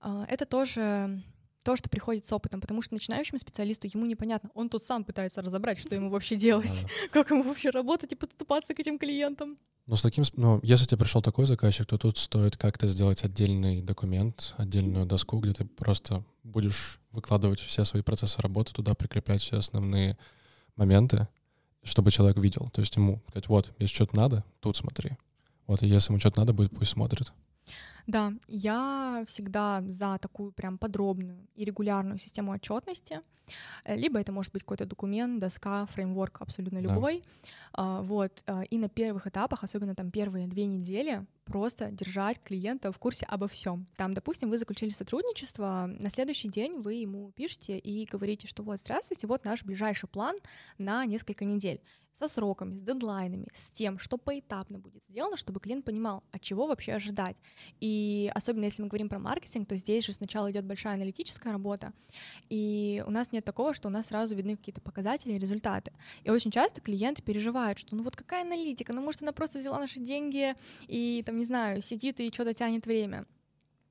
А, это тоже то, что приходит с опытом, потому что начинающему специалисту ему непонятно. Он тут сам пытается разобрать, что ему вообще делать, как ему вообще работать и подступаться к этим клиентам. Но с таким, ну, если тебе пришел такой заказчик, то тут стоит как-то сделать отдельный документ, отдельную доску, где ты просто будешь выкладывать все свои процессы работы туда, прикреплять все основные моменты, чтобы человек видел. То есть ему сказать, вот, если что-то надо, тут смотри. Вот, и если ему что-то надо будет, пусть смотрит. Да, я всегда за такую прям подробную и регулярную систему отчетности. Э, либо это может быть какой-то документ, доска, фреймворк абсолютно любой. Да. Вот. Э, и на первых этапах, особенно там первые две недели, просто держать клиента в курсе обо всем. Там, допустим, вы заключили сотрудничество, на следующий день вы ему пишете и говорите, что вот, здравствуйте, вот наш ближайший план на несколько недель со сроками, с дедлайнами, с тем, что поэтапно будет сделано, чтобы клиент понимал, от чего вообще ожидать. И особенно если мы говорим про маркетинг, то здесь же сначала идет большая аналитическая работа, и у нас нет такого, что у нас сразу видны какие-то показатели и результаты. И очень часто клиенты переживают, что ну вот какая аналитика, ну может она просто взяла наши деньги и там, не знаю, сидит и что-то тянет время.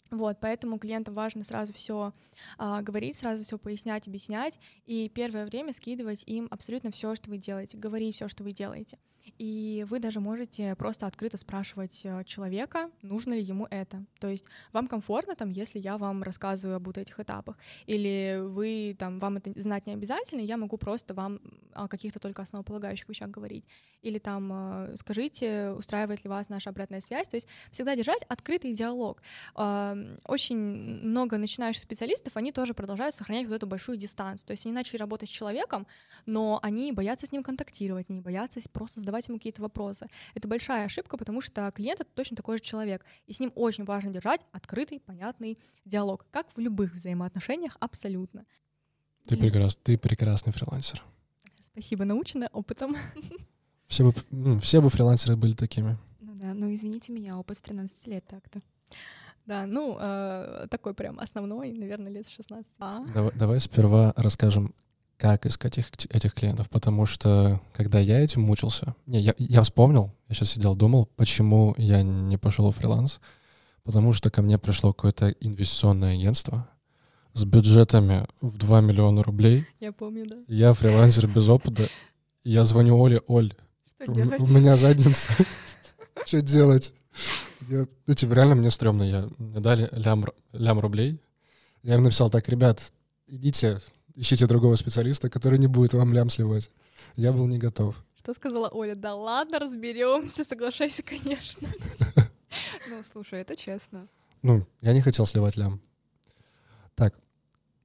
Вот, поэтому клиентам важно сразу все а, говорить, сразу все пояснять, объяснять, и первое время скидывать им абсолютно все, что вы делаете, говорить все, что вы делаете. И вы даже можете просто открыто спрашивать э, человека, нужно ли ему это. То есть вам комфортно, там, если я вам рассказываю об вот этих этапах, или вы, там, вам это знать не обязательно, я могу просто вам о каких-то только основополагающих вещах говорить. Или там э, скажите, устраивает ли вас наша обратная связь. То есть всегда держать открытый диалог. Очень много начинающих специалистов, они тоже продолжают сохранять вот эту большую дистанцию. То есть они начали работать с человеком, но они боятся с ним контактировать, они боятся просто задавать задавать ему какие-то вопросы. Это большая ошибка, потому что клиент — это точно такой же человек, и с ним очень важно держать открытый, понятный диалог, как в любых взаимоотношениях абсолютно. Ты, и... прекрас... ты прекрасный фрилансер. Спасибо, наученная опытом. Все бы, ну, все бы фрилансеры были такими. Ну да, ну извините меня, опыт с 13 лет так-то. Да, ну, э, такой прям основной, наверное, лет 16. А? Давай, давай сперва расскажем, как искать их, этих клиентов, потому что когда я этим мучился, не, я, я вспомнил, я сейчас сидел, думал, почему я не пошел в фриланс, потому что ко мне пришло какое-то инвестиционное агентство с бюджетами в 2 миллиона рублей. Я помню, да. Я фрилансер без опыта, я звоню Оле, Оль, у, у меня задница, что делать? Я, ну, типа, реально мне стрёмно, я, мне дали лям, лям рублей, я им написал, так, ребят, идите, ищите другого специалиста, который не будет вам лям сливать. Я был не готов. Что сказала Оля? Да ладно, разберемся, соглашайся, конечно. Ну, слушай, это честно. Ну, я не хотел сливать лям. Так,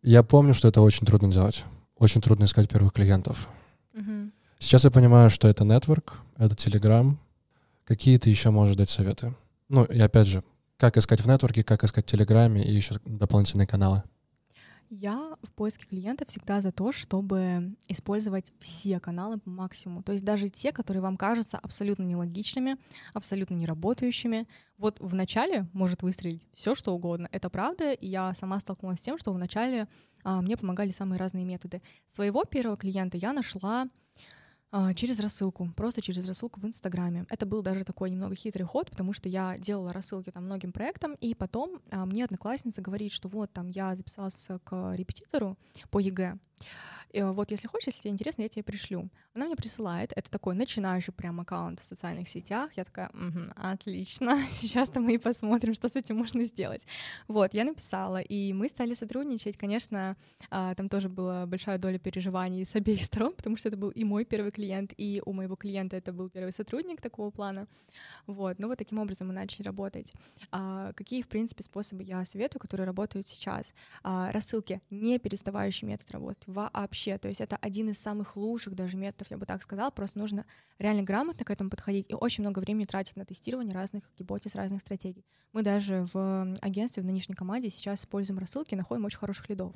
я помню, что это очень трудно делать. Очень трудно искать первых клиентов. Сейчас я понимаю, что это нетворк, это Telegram. Какие ты еще можешь дать советы? Ну, и опять же, как искать в нетворке, как искать в Телеграме и еще дополнительные каналы. Я в поиске клиента всегда за то, чтобы использовать все каналы по максимуму. То есть даже те, которые вам кажутся абсолютно нелогичными, абсолютно неработающими. Вот в начале может выстрелить все, что угодно. Это правда, и я сама столкнулась с тем, что в начале а, мне помогали самые разные методы. Своего первого клиента я нашла через рассылку, просто через рассылку в Инстаграме. Это был даже такой немного хитрый ход, потому что я делала рассылки там многим проектам, и потом а, мне одноклассница говорит, что вот там я записалась к репетитору по ЕГЭ, и вот если хочешь, если тебе интересно, я тебе пришлю. Она мне присылает, это такой начинающий прям аккаунт в социальных сетях. Я такая, угу, отлично, сейчас-то мы и посмотрим, что с этим можно сделать. Вот, я написала, и мы стали сотрудничать. Конечно, а, там тоже была большая доля переживаний с обеих сторон, потому что это был и мой первый клиент, и у моего клиента это был первый сотрудник такого плана. Вот, ну вот таким образом мы начали работать. А, какие, в принципе, способы я советую, которые работают сейчас? А, рассылки, не переставающий метод работы, вообще вообще. То есть это один из самых лучших даже методов, я бы так сказала. Просто нужно реально грамотно к этому подходить и очень много времени тратить на тестирование разных гипотез, разных стратегий. Мы даже в агентстве, в нынешней команде сейчас используем рассылки, находим очень хороших лидов.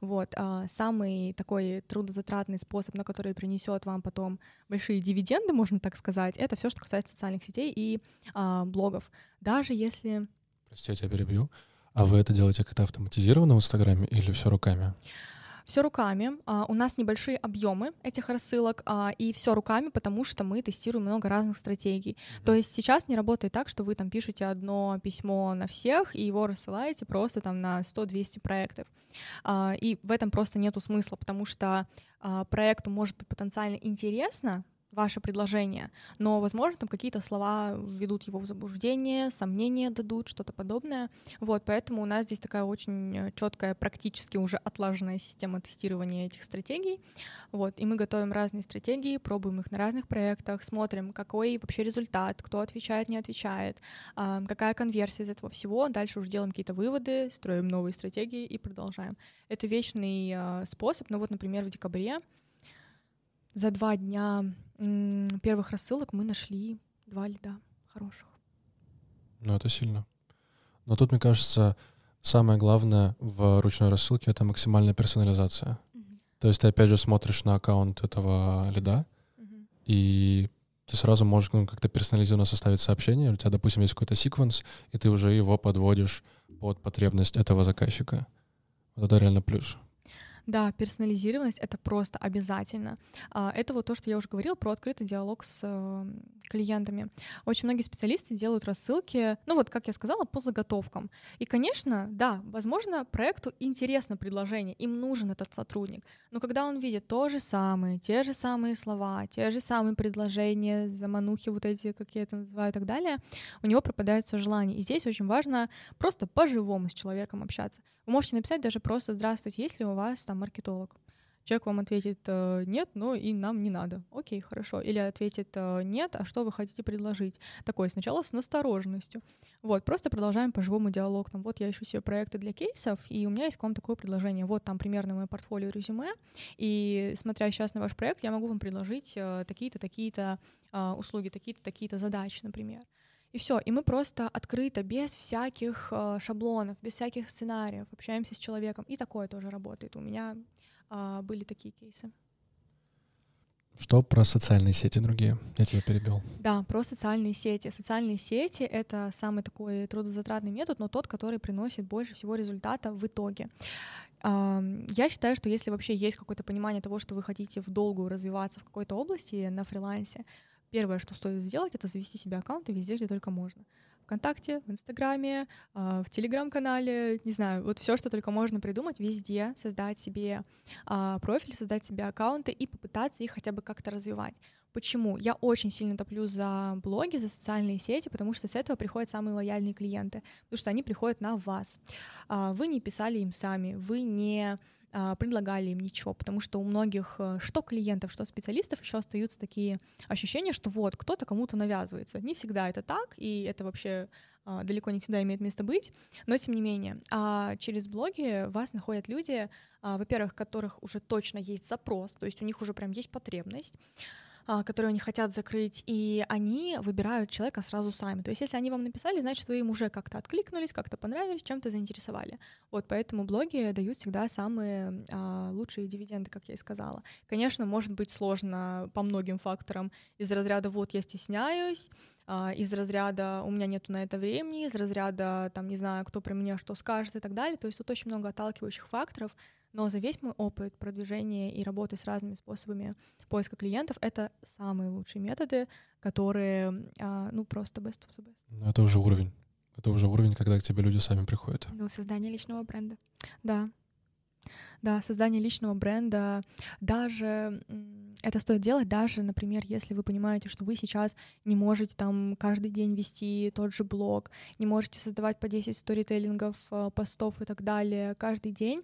Вот. А самый такой трудозатратный способ, на который принесет вам потом большие дивиденды, можно так сказать, это все, что касается социальных сетей и а, блогов. Даже если... Прости, я тебя перебью. А вы это делаете как-то автоматизированно в Инстаграме или все руками? Все руками. А, у нас небольшие объемы этих рассылок, а, и все руками, потому что мы тестируем много разных стратегий. Mm-hmm. То есть сейчас не работает так, что вы там пишете одно письмо на всех и его рассылаете просто там на 100-200 проектов. А, и в этом просто нету смысла, потому что проекту может быть потенциально интересно, ваше предложение, но, возможно, там какие-то слова ведут его в заблуждение, сомнения дадут, что-то подобное. Вот, поэтому у нас здесь такая очень э, четкая, практически уже отлаженная система тестирования этих стратегий. Вот, и мы готовим разные стратегии, пробуем их на разных проектах, смотрим, какой вообще результат, кто отвечает, не отвечает, какая конверсия из этого всего. Дальше уже делаем какие-то выводы, строим новые стратегии и продолжаем. Это вечный э, способ. Ну вот, например, в декабре за два дня первых рассылок мы нашли два лида хороших. Ну, это сильно. Но тут, мне кажется, самое главное в ручной рассылке — это максимальная персонализация. Mm-hmm. То есть ты, опять же, смотришь на аккаунт этого лида, mm-hmm. и ты сразу можешь ну, как-то персонализированно составить сообщение. У тебя, допустим, есть какой-то секвенс, и ты уже его подводишь под потребность этого заказчика. Вот это реально плюс. Да, персонализированность — это просто обязательно. А, это вот то, что я уже говорила про открытый диалог с э, клиентами. Очень многие специалисты делают рассылки, ну вот, как я сказала, по заготовкам. И, конечно, да, возможно, проекту интересно предложение, им нужен этот сотрудник. Но когда он видит то же самое, те же самые слова, те же самые предложения, заманухи вот эти, как я это называю, и так далее, у него пропадает все желание. И здесь очень важно просто по-живому с человеком общаться. Вы можете написать даже просто «Здравствуйте, есть ли у вас там маркетолог?» Человек вам ответит э, «нет, но и нам не надо». Окей, хорошо. Или ответит э, «нет, а что вы хотите предложить?» Такое сначала с настороженностью. Вот, просто продолжаем по живому диалог. Вот я ищу себе проекты для кейсов, и у меня есть к вам такое предложение. Вот там примерно мое портфолио резюме, и смотря сейчас на ваш проект, я могу вам предложить э, такие-то, такие-то услуги, такие-то, такие-то задачи, например. И все. И мы просто открыто, без всяких шаблонов, без всяких сценариев общаемся с человеком. И такое тоже работает. У меня э, были такие кейсы. Что про социальные сети другие? Я тебя перебил. Да, про социальные сети. Социальные сети — это самый такой трудозатратный метод, но тот, который приносит больше всего результата в итоге. Я считаю, что если вообще есть какое-то понимание того, что вы хотите в долгую развиваться в какой-то области на фрилансе, первое, что стоит сделать, это завести себе аккаунты везде, где только можно. ВКонтакте, в Инстаграме, а, в Телеграм-канале, не знаю, вот все, что только можно придумать, везде создать себе а, профиль, создать себе аккаунты и попытаться их хотя бы как-то развивать. Почему? Я очень сильно топлю за блоги, за социальные сети, потому что с этого приходят самые лояльные клиенты, потому что они приходят на вас. А, вы не писали им сами, вы не предлагали им ничего, потому что у многих, э, что клиентов, что специалистов, еще остаются такие ощущения, что вот кто-то кому-то навязывается. Не всегда это так, и это вообще а, далеко не всегда имеет место быть, но тем не менее. А через блоги вас находят люди, а, во-первых, которых уже точно есть запрос, то есть у них уже прям есть потребность, а, которые они хотят закрыть, и они выбирают человека сразу сами. То есть если они вам написали, значит, вы им уже как-то откликнулись, как-то понравились, чем-то заинтересовали. Вот поэтому блоги дают всегда самые а, лучшие дивиденды, как я и сказала. Конечно, может быть сложно по многим факторам из разряда «вот я стесняюсь», а, из разряда «у меня нету на это времени», из разряда там, не знаю, кто про меня что скажет и так далее. То есть тут очень много отталкивающих факторов, но за весь мой опыт продвижения и работы с разными способами поиска клиентов это самые лучшие методы, которые, а, ну, просто best of the best. Ну, это уже уровень. Это уже уровень, когда к тебе люди сами приходят. Ну, создание личного бренда. Да, да, создание личного бренда, даже это стоит делать, даже, например, если вы понимаете, что вы сейчас не можете там каждый день вести тот же блог, не можете создавать по 10 сторителлингов, э, постов и так далее каждый день,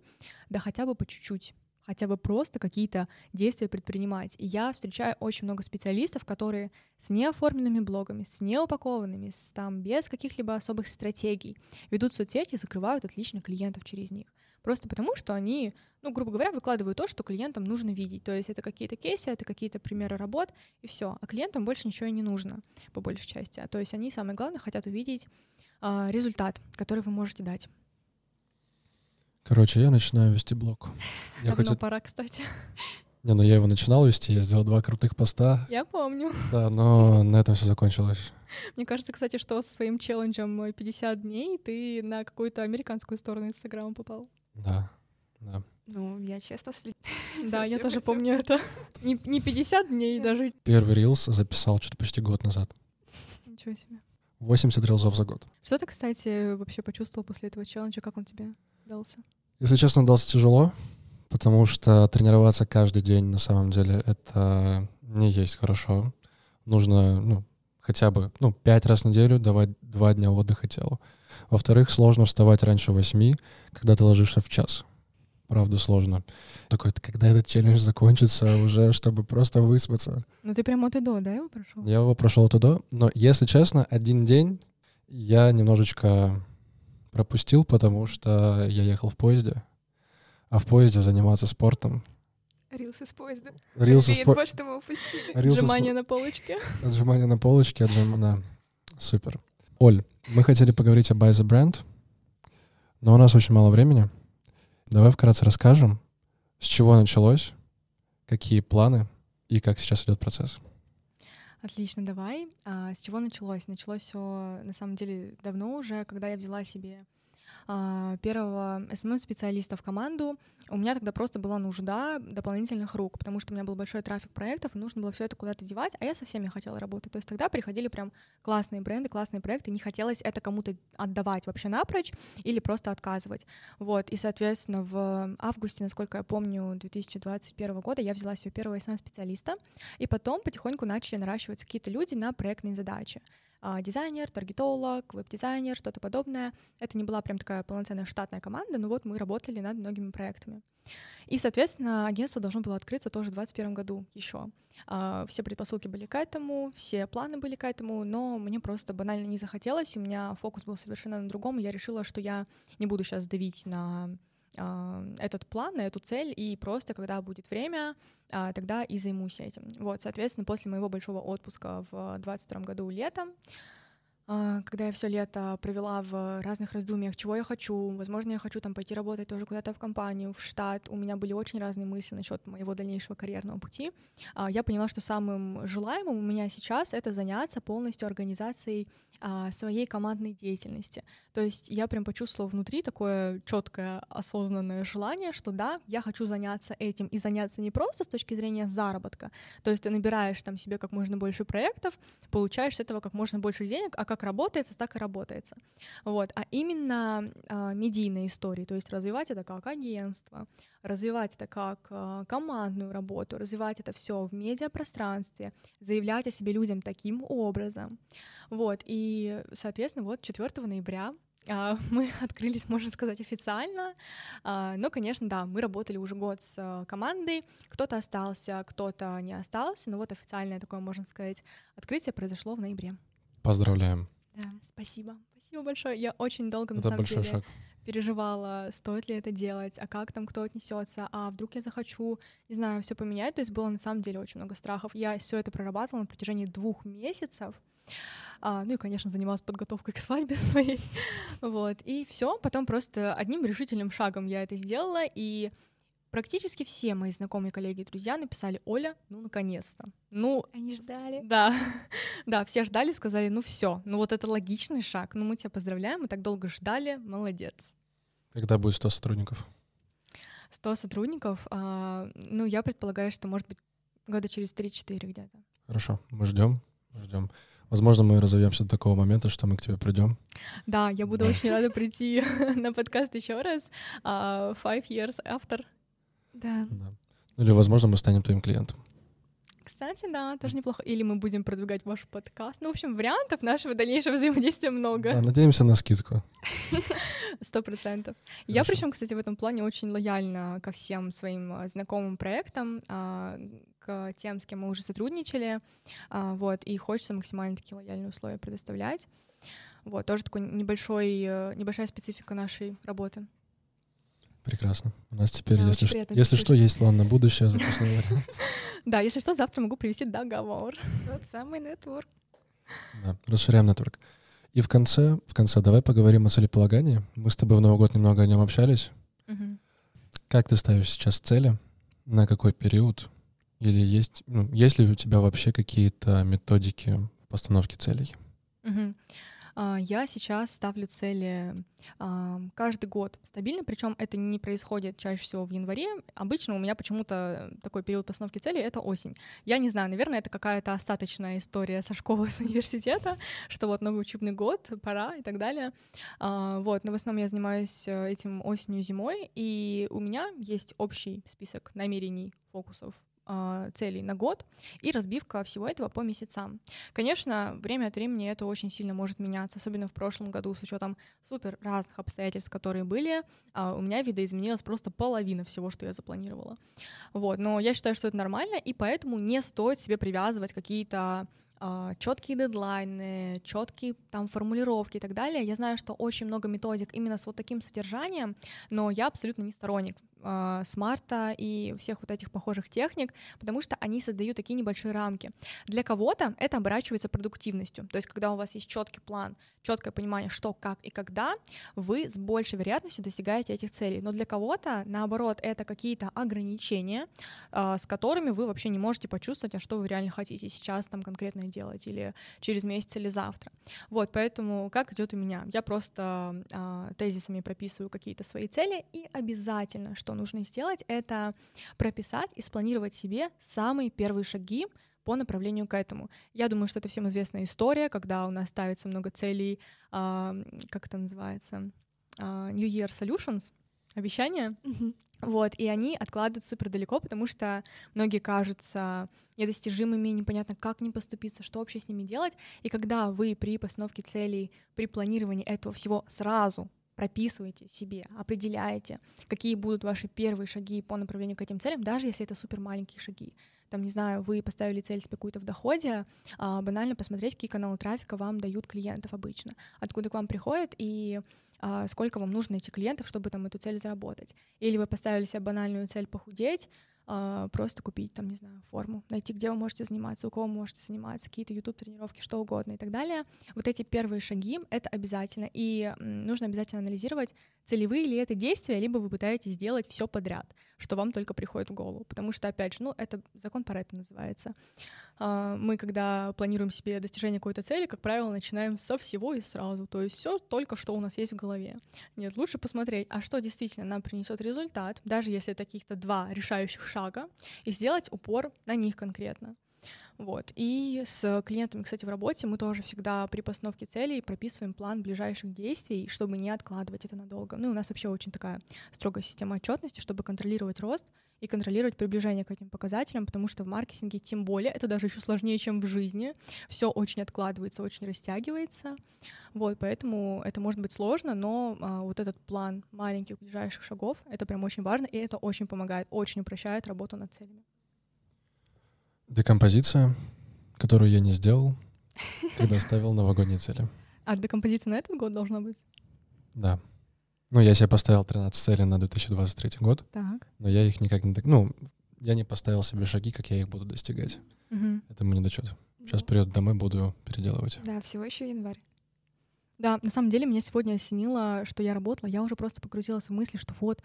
да хотя бы по чуть-чуть хотя бы просто какие-то действия предпринимать. И я встречаю очень много специалистов, которые с неоформленными блогами, с неупакованными, с, там, без каких-либо особых стратегий ведут соцсети и закрывают отлично клиентов через них. Просто потому, что они, ну, грубо говоря, выкладывают то, что клиентам нужно видеть. То есть это какие-то кейсы, это какие-то примеры работ, и все. А клиентам больше ничего и не нужно, по большей части. А то есть они, самое главное, хотят увидеть а, результат, который вы можете дать. Короче, я начинаю вести блог. Я Давно хоть... пора, кстати. Не, ну я его начинал вести, я сделал два крутых поста. Я помню. Да, но на этом все закончилось. Мне кажется, кстати, что со своим челленджем 50 дней ты на какую-то американскую сторону Инстаграма попал. Да, да. Ну, я честно след... Да, я тоже помню это. Не, не 50 дней даже. Первый рилс записал что-то почти год назад. Ничего себе. 80 рилзов за год. Что ты, кстати, вообще почувствовал после этого челленджа? Как он тебе дался? Если честно, дался тяжело, потому что тренироваться каждый день на самом деле это не есть хорошо. Нужно, ну, хотя бы, ну, пять раз в неделю давать два дня отдыха телу. Во-вторых, сложно вставать раньше восьми, когда ты ложишься в час. Правда, сложно. Такой, когда этот челлендж закончится уже, чтобы просто выспаться. Ну ты прям от и до, да, его прошел? Я его прошел от и до, но, если честно, один день я немножечко пропустил, потому что я ехал в поезде, а в поезде заниматься спортом Рилс из поезда. Рилс из поезда. что мы упустили. Отжимание на полочке. Отжимание на полочке, отжимание, да. Супер. Оль, мы хотели поговорить о Buy the Brand, но у нас очень мало времени. Давай вкратце расскажем, с чего началось, какие планы и как сейчас идет процесс. Отлично, давай. А, с чего началось? Началось все на самом деле давно уже, когда я взяла себе первого SMM-специалиста в команду, у меня тогда просто была нужда дополнительных рук, потому что у меня был большой трафик проектов, и нужно было все это куда-то девать, а я со всеми хотела работать. То есть тогда приходили прям классные бренды, классные проекты, не хотелось это кому-то отдавать вообще напрочь или просто отказывать. Вот, и, соответственно, в августе, насколько я помню, 2021 года я взяла себе первого SMM-специалиста, и потом потихоньку начали наращиваться какие-то люди на проектные задачи. А, дизайнер, таргетолог, веб-дизайнер, что-то подобное. Это не была прям такая полноценная штатная команда, но вот мы работали над многими проектами. И, соответственно, агентство должно было открыться тоже в 2021 году еще. А, все предпосылки были к этому, все планы были к этому, но мне просто банально не захотелось, у меня фокус был совершенно на другом, и я решила, что я не буду сейчас давить на этот план, на эту цель, и просто, когда будет время, а, тогда и займусь этим. Вот, соответственно, после моего большого отпуска в 22 году летом, а, когда я все лето провела в разных раздумьях, чего я хочу, возможно, я хочу там пойти работать тоже куда-то в компанию, в штат. У меня были очень разные мысли насчет моего дальнейшего карьерного пути. А, я поняла, что самым желаемым у меня сейчас это заняться полностью организацией а, своей командной деятельности. То есть я прям почувствовала внутри такое четкое осознанное желание, что да, я хочу заняться этим и заняться не просто с точки зрения заработка. То есть ты набираешь там себе как можно больше проектов, получаешь с этого как можно больше денег, а как работается, так и работается. Вот. А именно а, медийные истории, то есть развивать это как агентство, развивать это как а, командную работу, развивать это все в медиапространстве, заявлять о себе людям таким образом. Вот, и, соответственно, вот 4 ноября а, мы открылись, можно сказать, официально. Но, конечно, да, мы работали уже год с командой. Кто-то остался, кто-то не остался. Но вот официальное такое, можно сказать, открытие произошло в ноябре. Поздравляем. Да, спасибо. Спасибо большое. Я очень долго, Это на самом большой деле, шаг. переживала, стоит ли это делать, а как там кто отнесется, а вдруг я захочу, не знаю, все поменять. То есть было на самом деле очень много страхов. Я все это прорабатывала на протяжении двух месяцев. А, ну и, конечно, занималась подготовкой к свадьбе своей. вот. И все. Потом просто одним решительным шагом я это сделала. И практически все мои знакомые, коллеги и друзья написали Оля, ну наконец-то. Ну, Они ждали. да, да, все ждали, сказали, ну все, ну вот это логичный шаг, ну мы тебя поздравляем, мы так долго ждали, молодец. Когда будет 100 сотрудников? 100 сотрудников, а, ну я предполагаю, что может быть года через 3-4 где-то. Хорошо, мы ждем, ждем. Возможно, мы разовьемся до такого момента, что мы к тебе придем. Да, я буду Да. очень рада прийти на подкаст еще раз. А, Five years after. Да. Да. Ну Или, возможно, мы станем твоим клиентом. Кстати, да, тоже неплохо. Или мы будем продвигать ваш подкаст. Ну, в общем, вариантов нашего дальнейшего взаимодействия Да, много. надеемся на скидку. Сто процентов. Я причем, кстати, в этом плане очень лояльна ко всем своим а, знакомым проектам, а, к тем, с кем мы уже сотрудничали. А, Вот, и хочется максимально такие лояльные условия предоставлять. Вот, тоже такой небольшой, э, небольшая специфика нашей работы. Прекрасно. У нас теперь, Да, если, приятно если что, есть план на будущее, собственно говоря. Да, если что, завтра могу привести договор. Вот самый нетворк. Да, расширяем нетворк. И в конце, в конце давай поговорим о целеполагании. Мы с тобой в Новый год немного о нем общались. Мгм. Как ты ставишь сейчас цели? На какой период? Или есть, ну, есть ли у тебя вообще какие-то методики в постановке целей? Мгм. А, Я сейчас ставлю цели а, каждый год стабильно, причем это не происходит чаще всего в январе. Обычно у меня почему-то такой период постановки целей — это осень. Я не знаю, наверное, это какая-то остаточная история со школы, с университета, что вот новый учебный год, пора и так далее. А, Вот, но в основном я занимаюсь э, этим осенью, зимой, и у меня есть общий список намерений, фокусов, целей на год и разбивка всего этого по месяцам. Конечно, время от времени это очень сильно может меняться, особенно в прошлом году с учетом супер разных обстоятельств, которые были. а, у меня видоизменилась просто половина всего, что я запланировала. Вот, но я считаю, что это нормально, и поэтому не стоит себе привязывать какие-то четкие дедлайны, четкие там формулировки и так далее. Я знаю, что очень много методик именно с вот таким содержанием, но я абсолютно не сторонник э, смарта и всех вот этих похожих техник, потому что они создают такие небольшие рамки. Для кого-то это оборачивается продуктивностью. То есть, когда у вас есть четкий план, четкое понимание, что, как и когда, вы с большей вероятностью достигаете этих целей. Но для кого-то, наоборот, это какие-то ограничения, э, с которыми вы вообще не можете почувствовать, а что вы реально хотите сейчас там конкретно делать, или через месяц, или завтра. Вот, поэтому как идет у меня? Я просто э, тезисами прописываю какие-то свои цели, и обязательно, что нужно сделать, это прописать и спланировать себе самые первые шаги по направлению к этому. Я думаю, что это всем известная история, когда у нас ставится много целей, э, как это называется, э, New Year Solutions, обещания. Mm-hmm. Вот, и они откладывают супер далеко, потому что многие кажутся недостижимыми, непонятно, как не поступиться, что вообще с ними делать. И когда вы при постановке целей, при планировании этого всего сразу прописываете себе, определяете, какие будут ваши первые шаги по направлению к этим целям, даже если это супер маленькие шаги. Там, не знаю, вы поставили цель себе какую-то в доходе, а, банально посмотреть, какие каналы трафика вам дают клиентов обычно, откуда к вам приходят и а, сколько вам нужно этих клиентов, чтобы там эту цель заработать. Или вы поставили себе банальную цель похудеть, а, просто купить там, не знаю, форму, найти, где вы можете заниматься, у кого вы можете заниматься, какие-то YouTube-тренировки, что угодно и так далее. Вот эти первые шаги — это обязательно. И нужно обязательно анализировать, целевые ли это действия, либо вы пытаетесь сделать все подряд, что вам только приходит в голову. Потому что, опять же, ну, это закон Паретта называется. А, мы, когда планируем себе достижение какой-то цели, как правило, начинаем со всего и сразу. То есть все только что у нас есть в голове. Нет, лучше посмотреть, а что действительно нам принесет результат, даже если это каких-то два решающих шага, и сделать упор на них конкретно. Вот. И с клиентами, кстати, в работе мы тоже всегда при постановке целей прописываем план ближайших действий, чтобы не откладывать это надолго. Ну у нас вообще очень такая строгая система отчетности, чтобы контролировать рост и контролировать приближение к этим показателям, потому что в маркетинге тем более это даже еще сложнее, чем в жизни. Все очень откладывается, очень растягивается. Вот, поэтому это может быть сложно, но а, вот этот план маленьких ближайших шагов это прям очень важно, и это очень помогает, очень упрощает работу над целями. Декомпозиция, которую я не сделал, когда ставил новогодние цели. А декомпозиция на этот год должна быть? Да. Ну, я себе поставил 13 целей на 2023 год, так. но я их никак не... Ну, я не поставил себе шаги, как я их буду достигать. Угу. Это мне недочет. Сейчас придет домой, буду переделывать. Да, всего еще январь. Да, на самом деле меня сегодня осенило, что я работала, я уже просто погрузилась в мысли, что вот,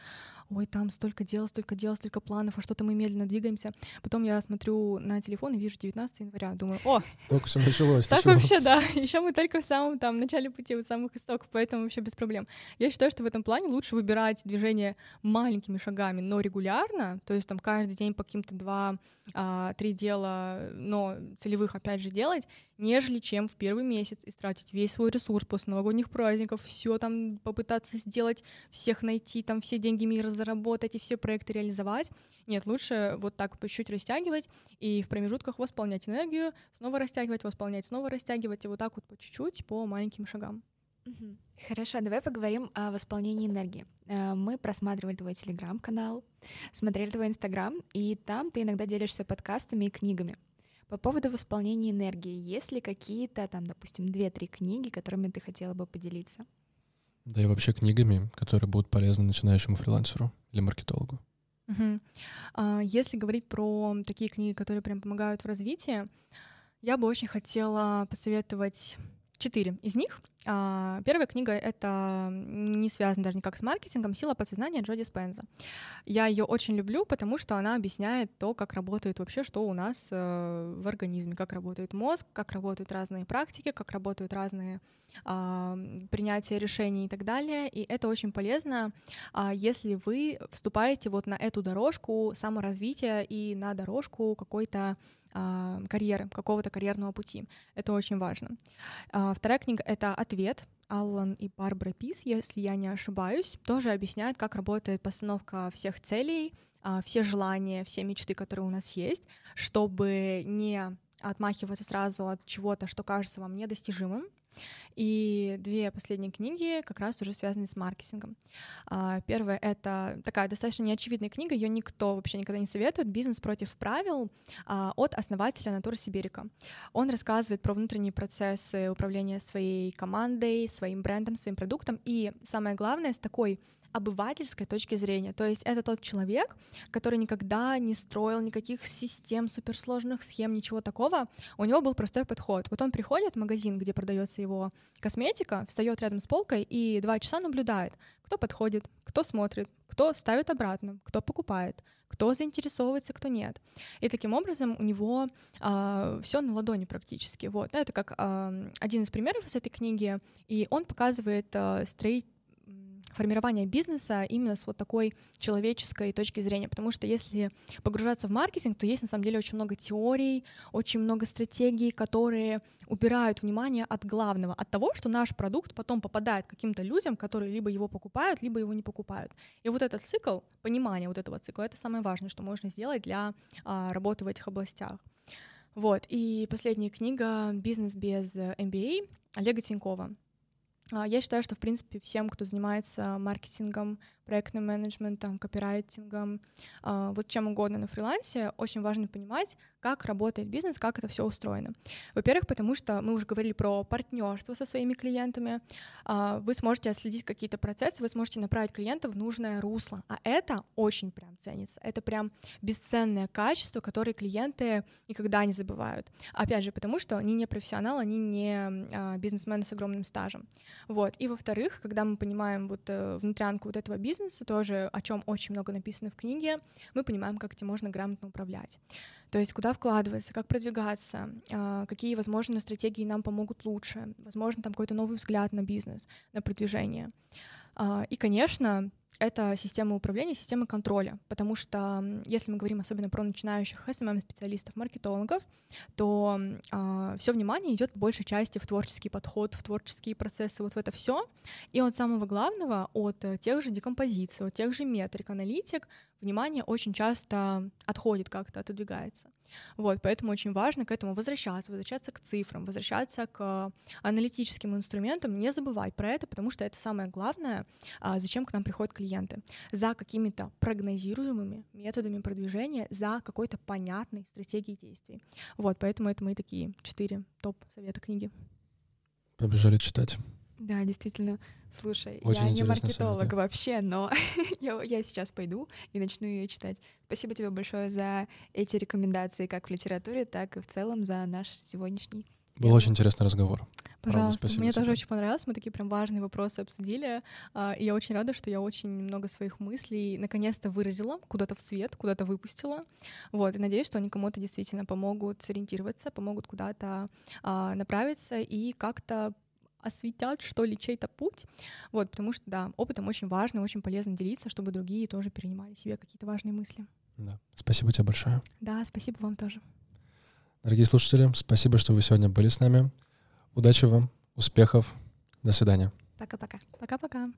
ой, там столько дел, столько дел, столько планов, а что-то мы медленно двигаемся. Потом я смотрю на телефон и вижу 19 января, думаю, о, только все началось. Так вообще, да, еще мы только в самом там начале пути, вот самых истоков, поэтому вообще без проблем. Я считаю, что в этом плане лучше выбирать движение маленькими шагами, но регулярно, то есть там каждый день по каким-то два, а, три дела, но целевых опять же делать, нежели чем в первый месяц истратить весь свой ресурс после новогодних праздников, все там попытаться сделать, всех найти, там все деньги мира заработать и все проекты реализовать. Нет, лучше вот так по чуть-чуть растягивать и в промежутках восполнять энергию, снова растягивать, восполнять, снова растягивать, и вот так вот по чуть-чуть, по маленьким шагам. Хорошо, давай поговорим о восполнении энергии. Э, мы просматривали твой телеграм-канал, смотрели твой инстаграм, и там ты иногда делишься подкастами и книгами. По поводу восполнения энергии, есть ли какие-то, там, допустим, две-три книги, которыми ты хотела бы поделиться? Да и вообще книгами, которые будут полезны начинающему фрилансеру или маркетологу. Угу. Если говорить про такие книги, которые прям помогают в развитии, я бы очень хотела посоветовать четыре из них. А, первая книга — это не связана даже никак с маркетингом, «Сила подсознания» Джоди Спенза. Я ее очень люблю, потому что она объясняет то, как работает вообще, что у нас э, в организме, как работает мозг, как работают разные практики, как работают разные а, принятия решений и так далее. И это очень полезно, а, если вы вступаете вот на эту дорожку саморазвития и на дорожку какой-то карьеры, какого-то карьерного пути. Это очень важно. А, вторая книга — это «Ответ», Аллан и Барбара Пис, если я не ошибаюсь, тоже объясняют, как работает постановка всех целей, а, все желания, все мечты, которые у нас есть, чтобы не отмахиваться сразу от чего-то, что кажется вам недостижимым, и две последние книги как раз уже связаны с маркетингом. А, первая — это такая достаточно неочевидная книга, ее никто вообще никогда не советует, «Бизнес против правил» а, от основателя Натура Сибирика. Он рассказывает про внутренние процессы управления своей командой, своим брендом, своим продуктом, и самое главное, с такой обывательской точки зрения. То есть это тот человек, который никогда не строил никаких систем, суперсложных схем, ничего такого. У него был простой подход. Вот он приходит в магазин, где продается его косметика, встает рядом с полкой и два часа наблюдает, кто подходит, кто смотрит, кто ставит обратно, кто покупает, кто заинтересовывается, кто нет. И таким образом у него э, а, все на ладони практически. Вот. Это как э, один из примеров из этой книги, и он показывает э, строить формирования бизнеса именно с вот такой человеческой точки зрения, потому что если погружаться в маркетинг, то есть на самом деле очень много теорий, очень много стратегий, которые убирают внимание от главного, от того, что наш продукт потом попадает каким-то людям, которые либо его покупают, либо его не покупают. И вот этот цикл, понимание вот этого цикла, это самое важное, что можно сделать для а, работы в этих областях. Вот, и последняя книга «Бизнес без MBA» Олега Тинькова. А, я считаю, что, в принципе, всем, кто занимается маркетингом, проектным менеджментом, копирайтингом, а, вот чем угодно на фрилансе, очень важно понимать, как работает бизнес, как это все устроено. Во-первых, потому что мы уже говорили про партнерство со своими клиентами. А, вы сможете отследить какие-то процессы, вы сможете направить клиента в нужное русло. А это очень прям ценится. Это прям бесценное качество, которое клиенты никогда не забывают. Опять же, потому что они не профессионалы, они не а, бизнесмены с огромным стажем. Вот. И во-вторых, когда мы понимаем вот э, внутрянку вот этого бизнеса, бизнеса тоже, о чем очень много написано в книге, мы понимаем, как этим можно грамотно управлять. То есть куда вкладываться, как продвигаться, а, какие, возможно, стратегии нам помогут лучше, возможно, там какой-то новый взгляд на бизнес, на продвижение. А, и, конечно, это система управления, система контроля, потому что если мы говорим особенно про начинающих SMM-специалистов, маркетологов, то э, а, все внимание идет по большей части в творческий подход, в творческие процессы, вот в это все. И от самого главного, от тех же декомпозиций, от тех же метрик, аналитик, внимание очень часто отходит как-то, отодвигается. Вот, поэтому очень важно к этому возвращаться, возвращаться к цифрам, возвращаться к аналитическим инструментам, не забывать про это, потому что это самое главное, а, зачем к нам приходят клиенты. За какими-то прогнозируемыми методами продвижения, за какой-то понятной стратегией действий. Вот, поэтому это мои такие четыре топ-совета книги. Побежали читать. Да, действительно. Слушай, Очень я не маркетолог совет, вообще, но я, я сейчас пойду и начну ее читать. Спасибо тебе большое за эти рекомендации, как в литературе, так и в целом за наш сегодняшний. Был диалог. очень интересный разговор. Пожалуйста, Правда, мне тебе. тоже очень понравилось. Мы такие прям важные вопросы обсудили. А, и я очень рада, что я очень много своих мыслей наконец-то выразила куда-то в свет, куда-то выпустила. Вот, и надеюсь, что они кому-то действительно помогут сориентироваться, помогут куда-то а, направиться и как-то осветят, что ли, чей-то путь. Вот, потому что, да, опытом очень важно, очень полезно делиться, чтобы другие тоже перенимали себе какие-то важные мысли. Да. Спасибо тебе большое. Да, спасибо вам тоже. Дорогие слушатели, спасибо, что вы сегодня были с нами. Удачи вам, успехов. До свидания. Пока-пока. Пока-пока.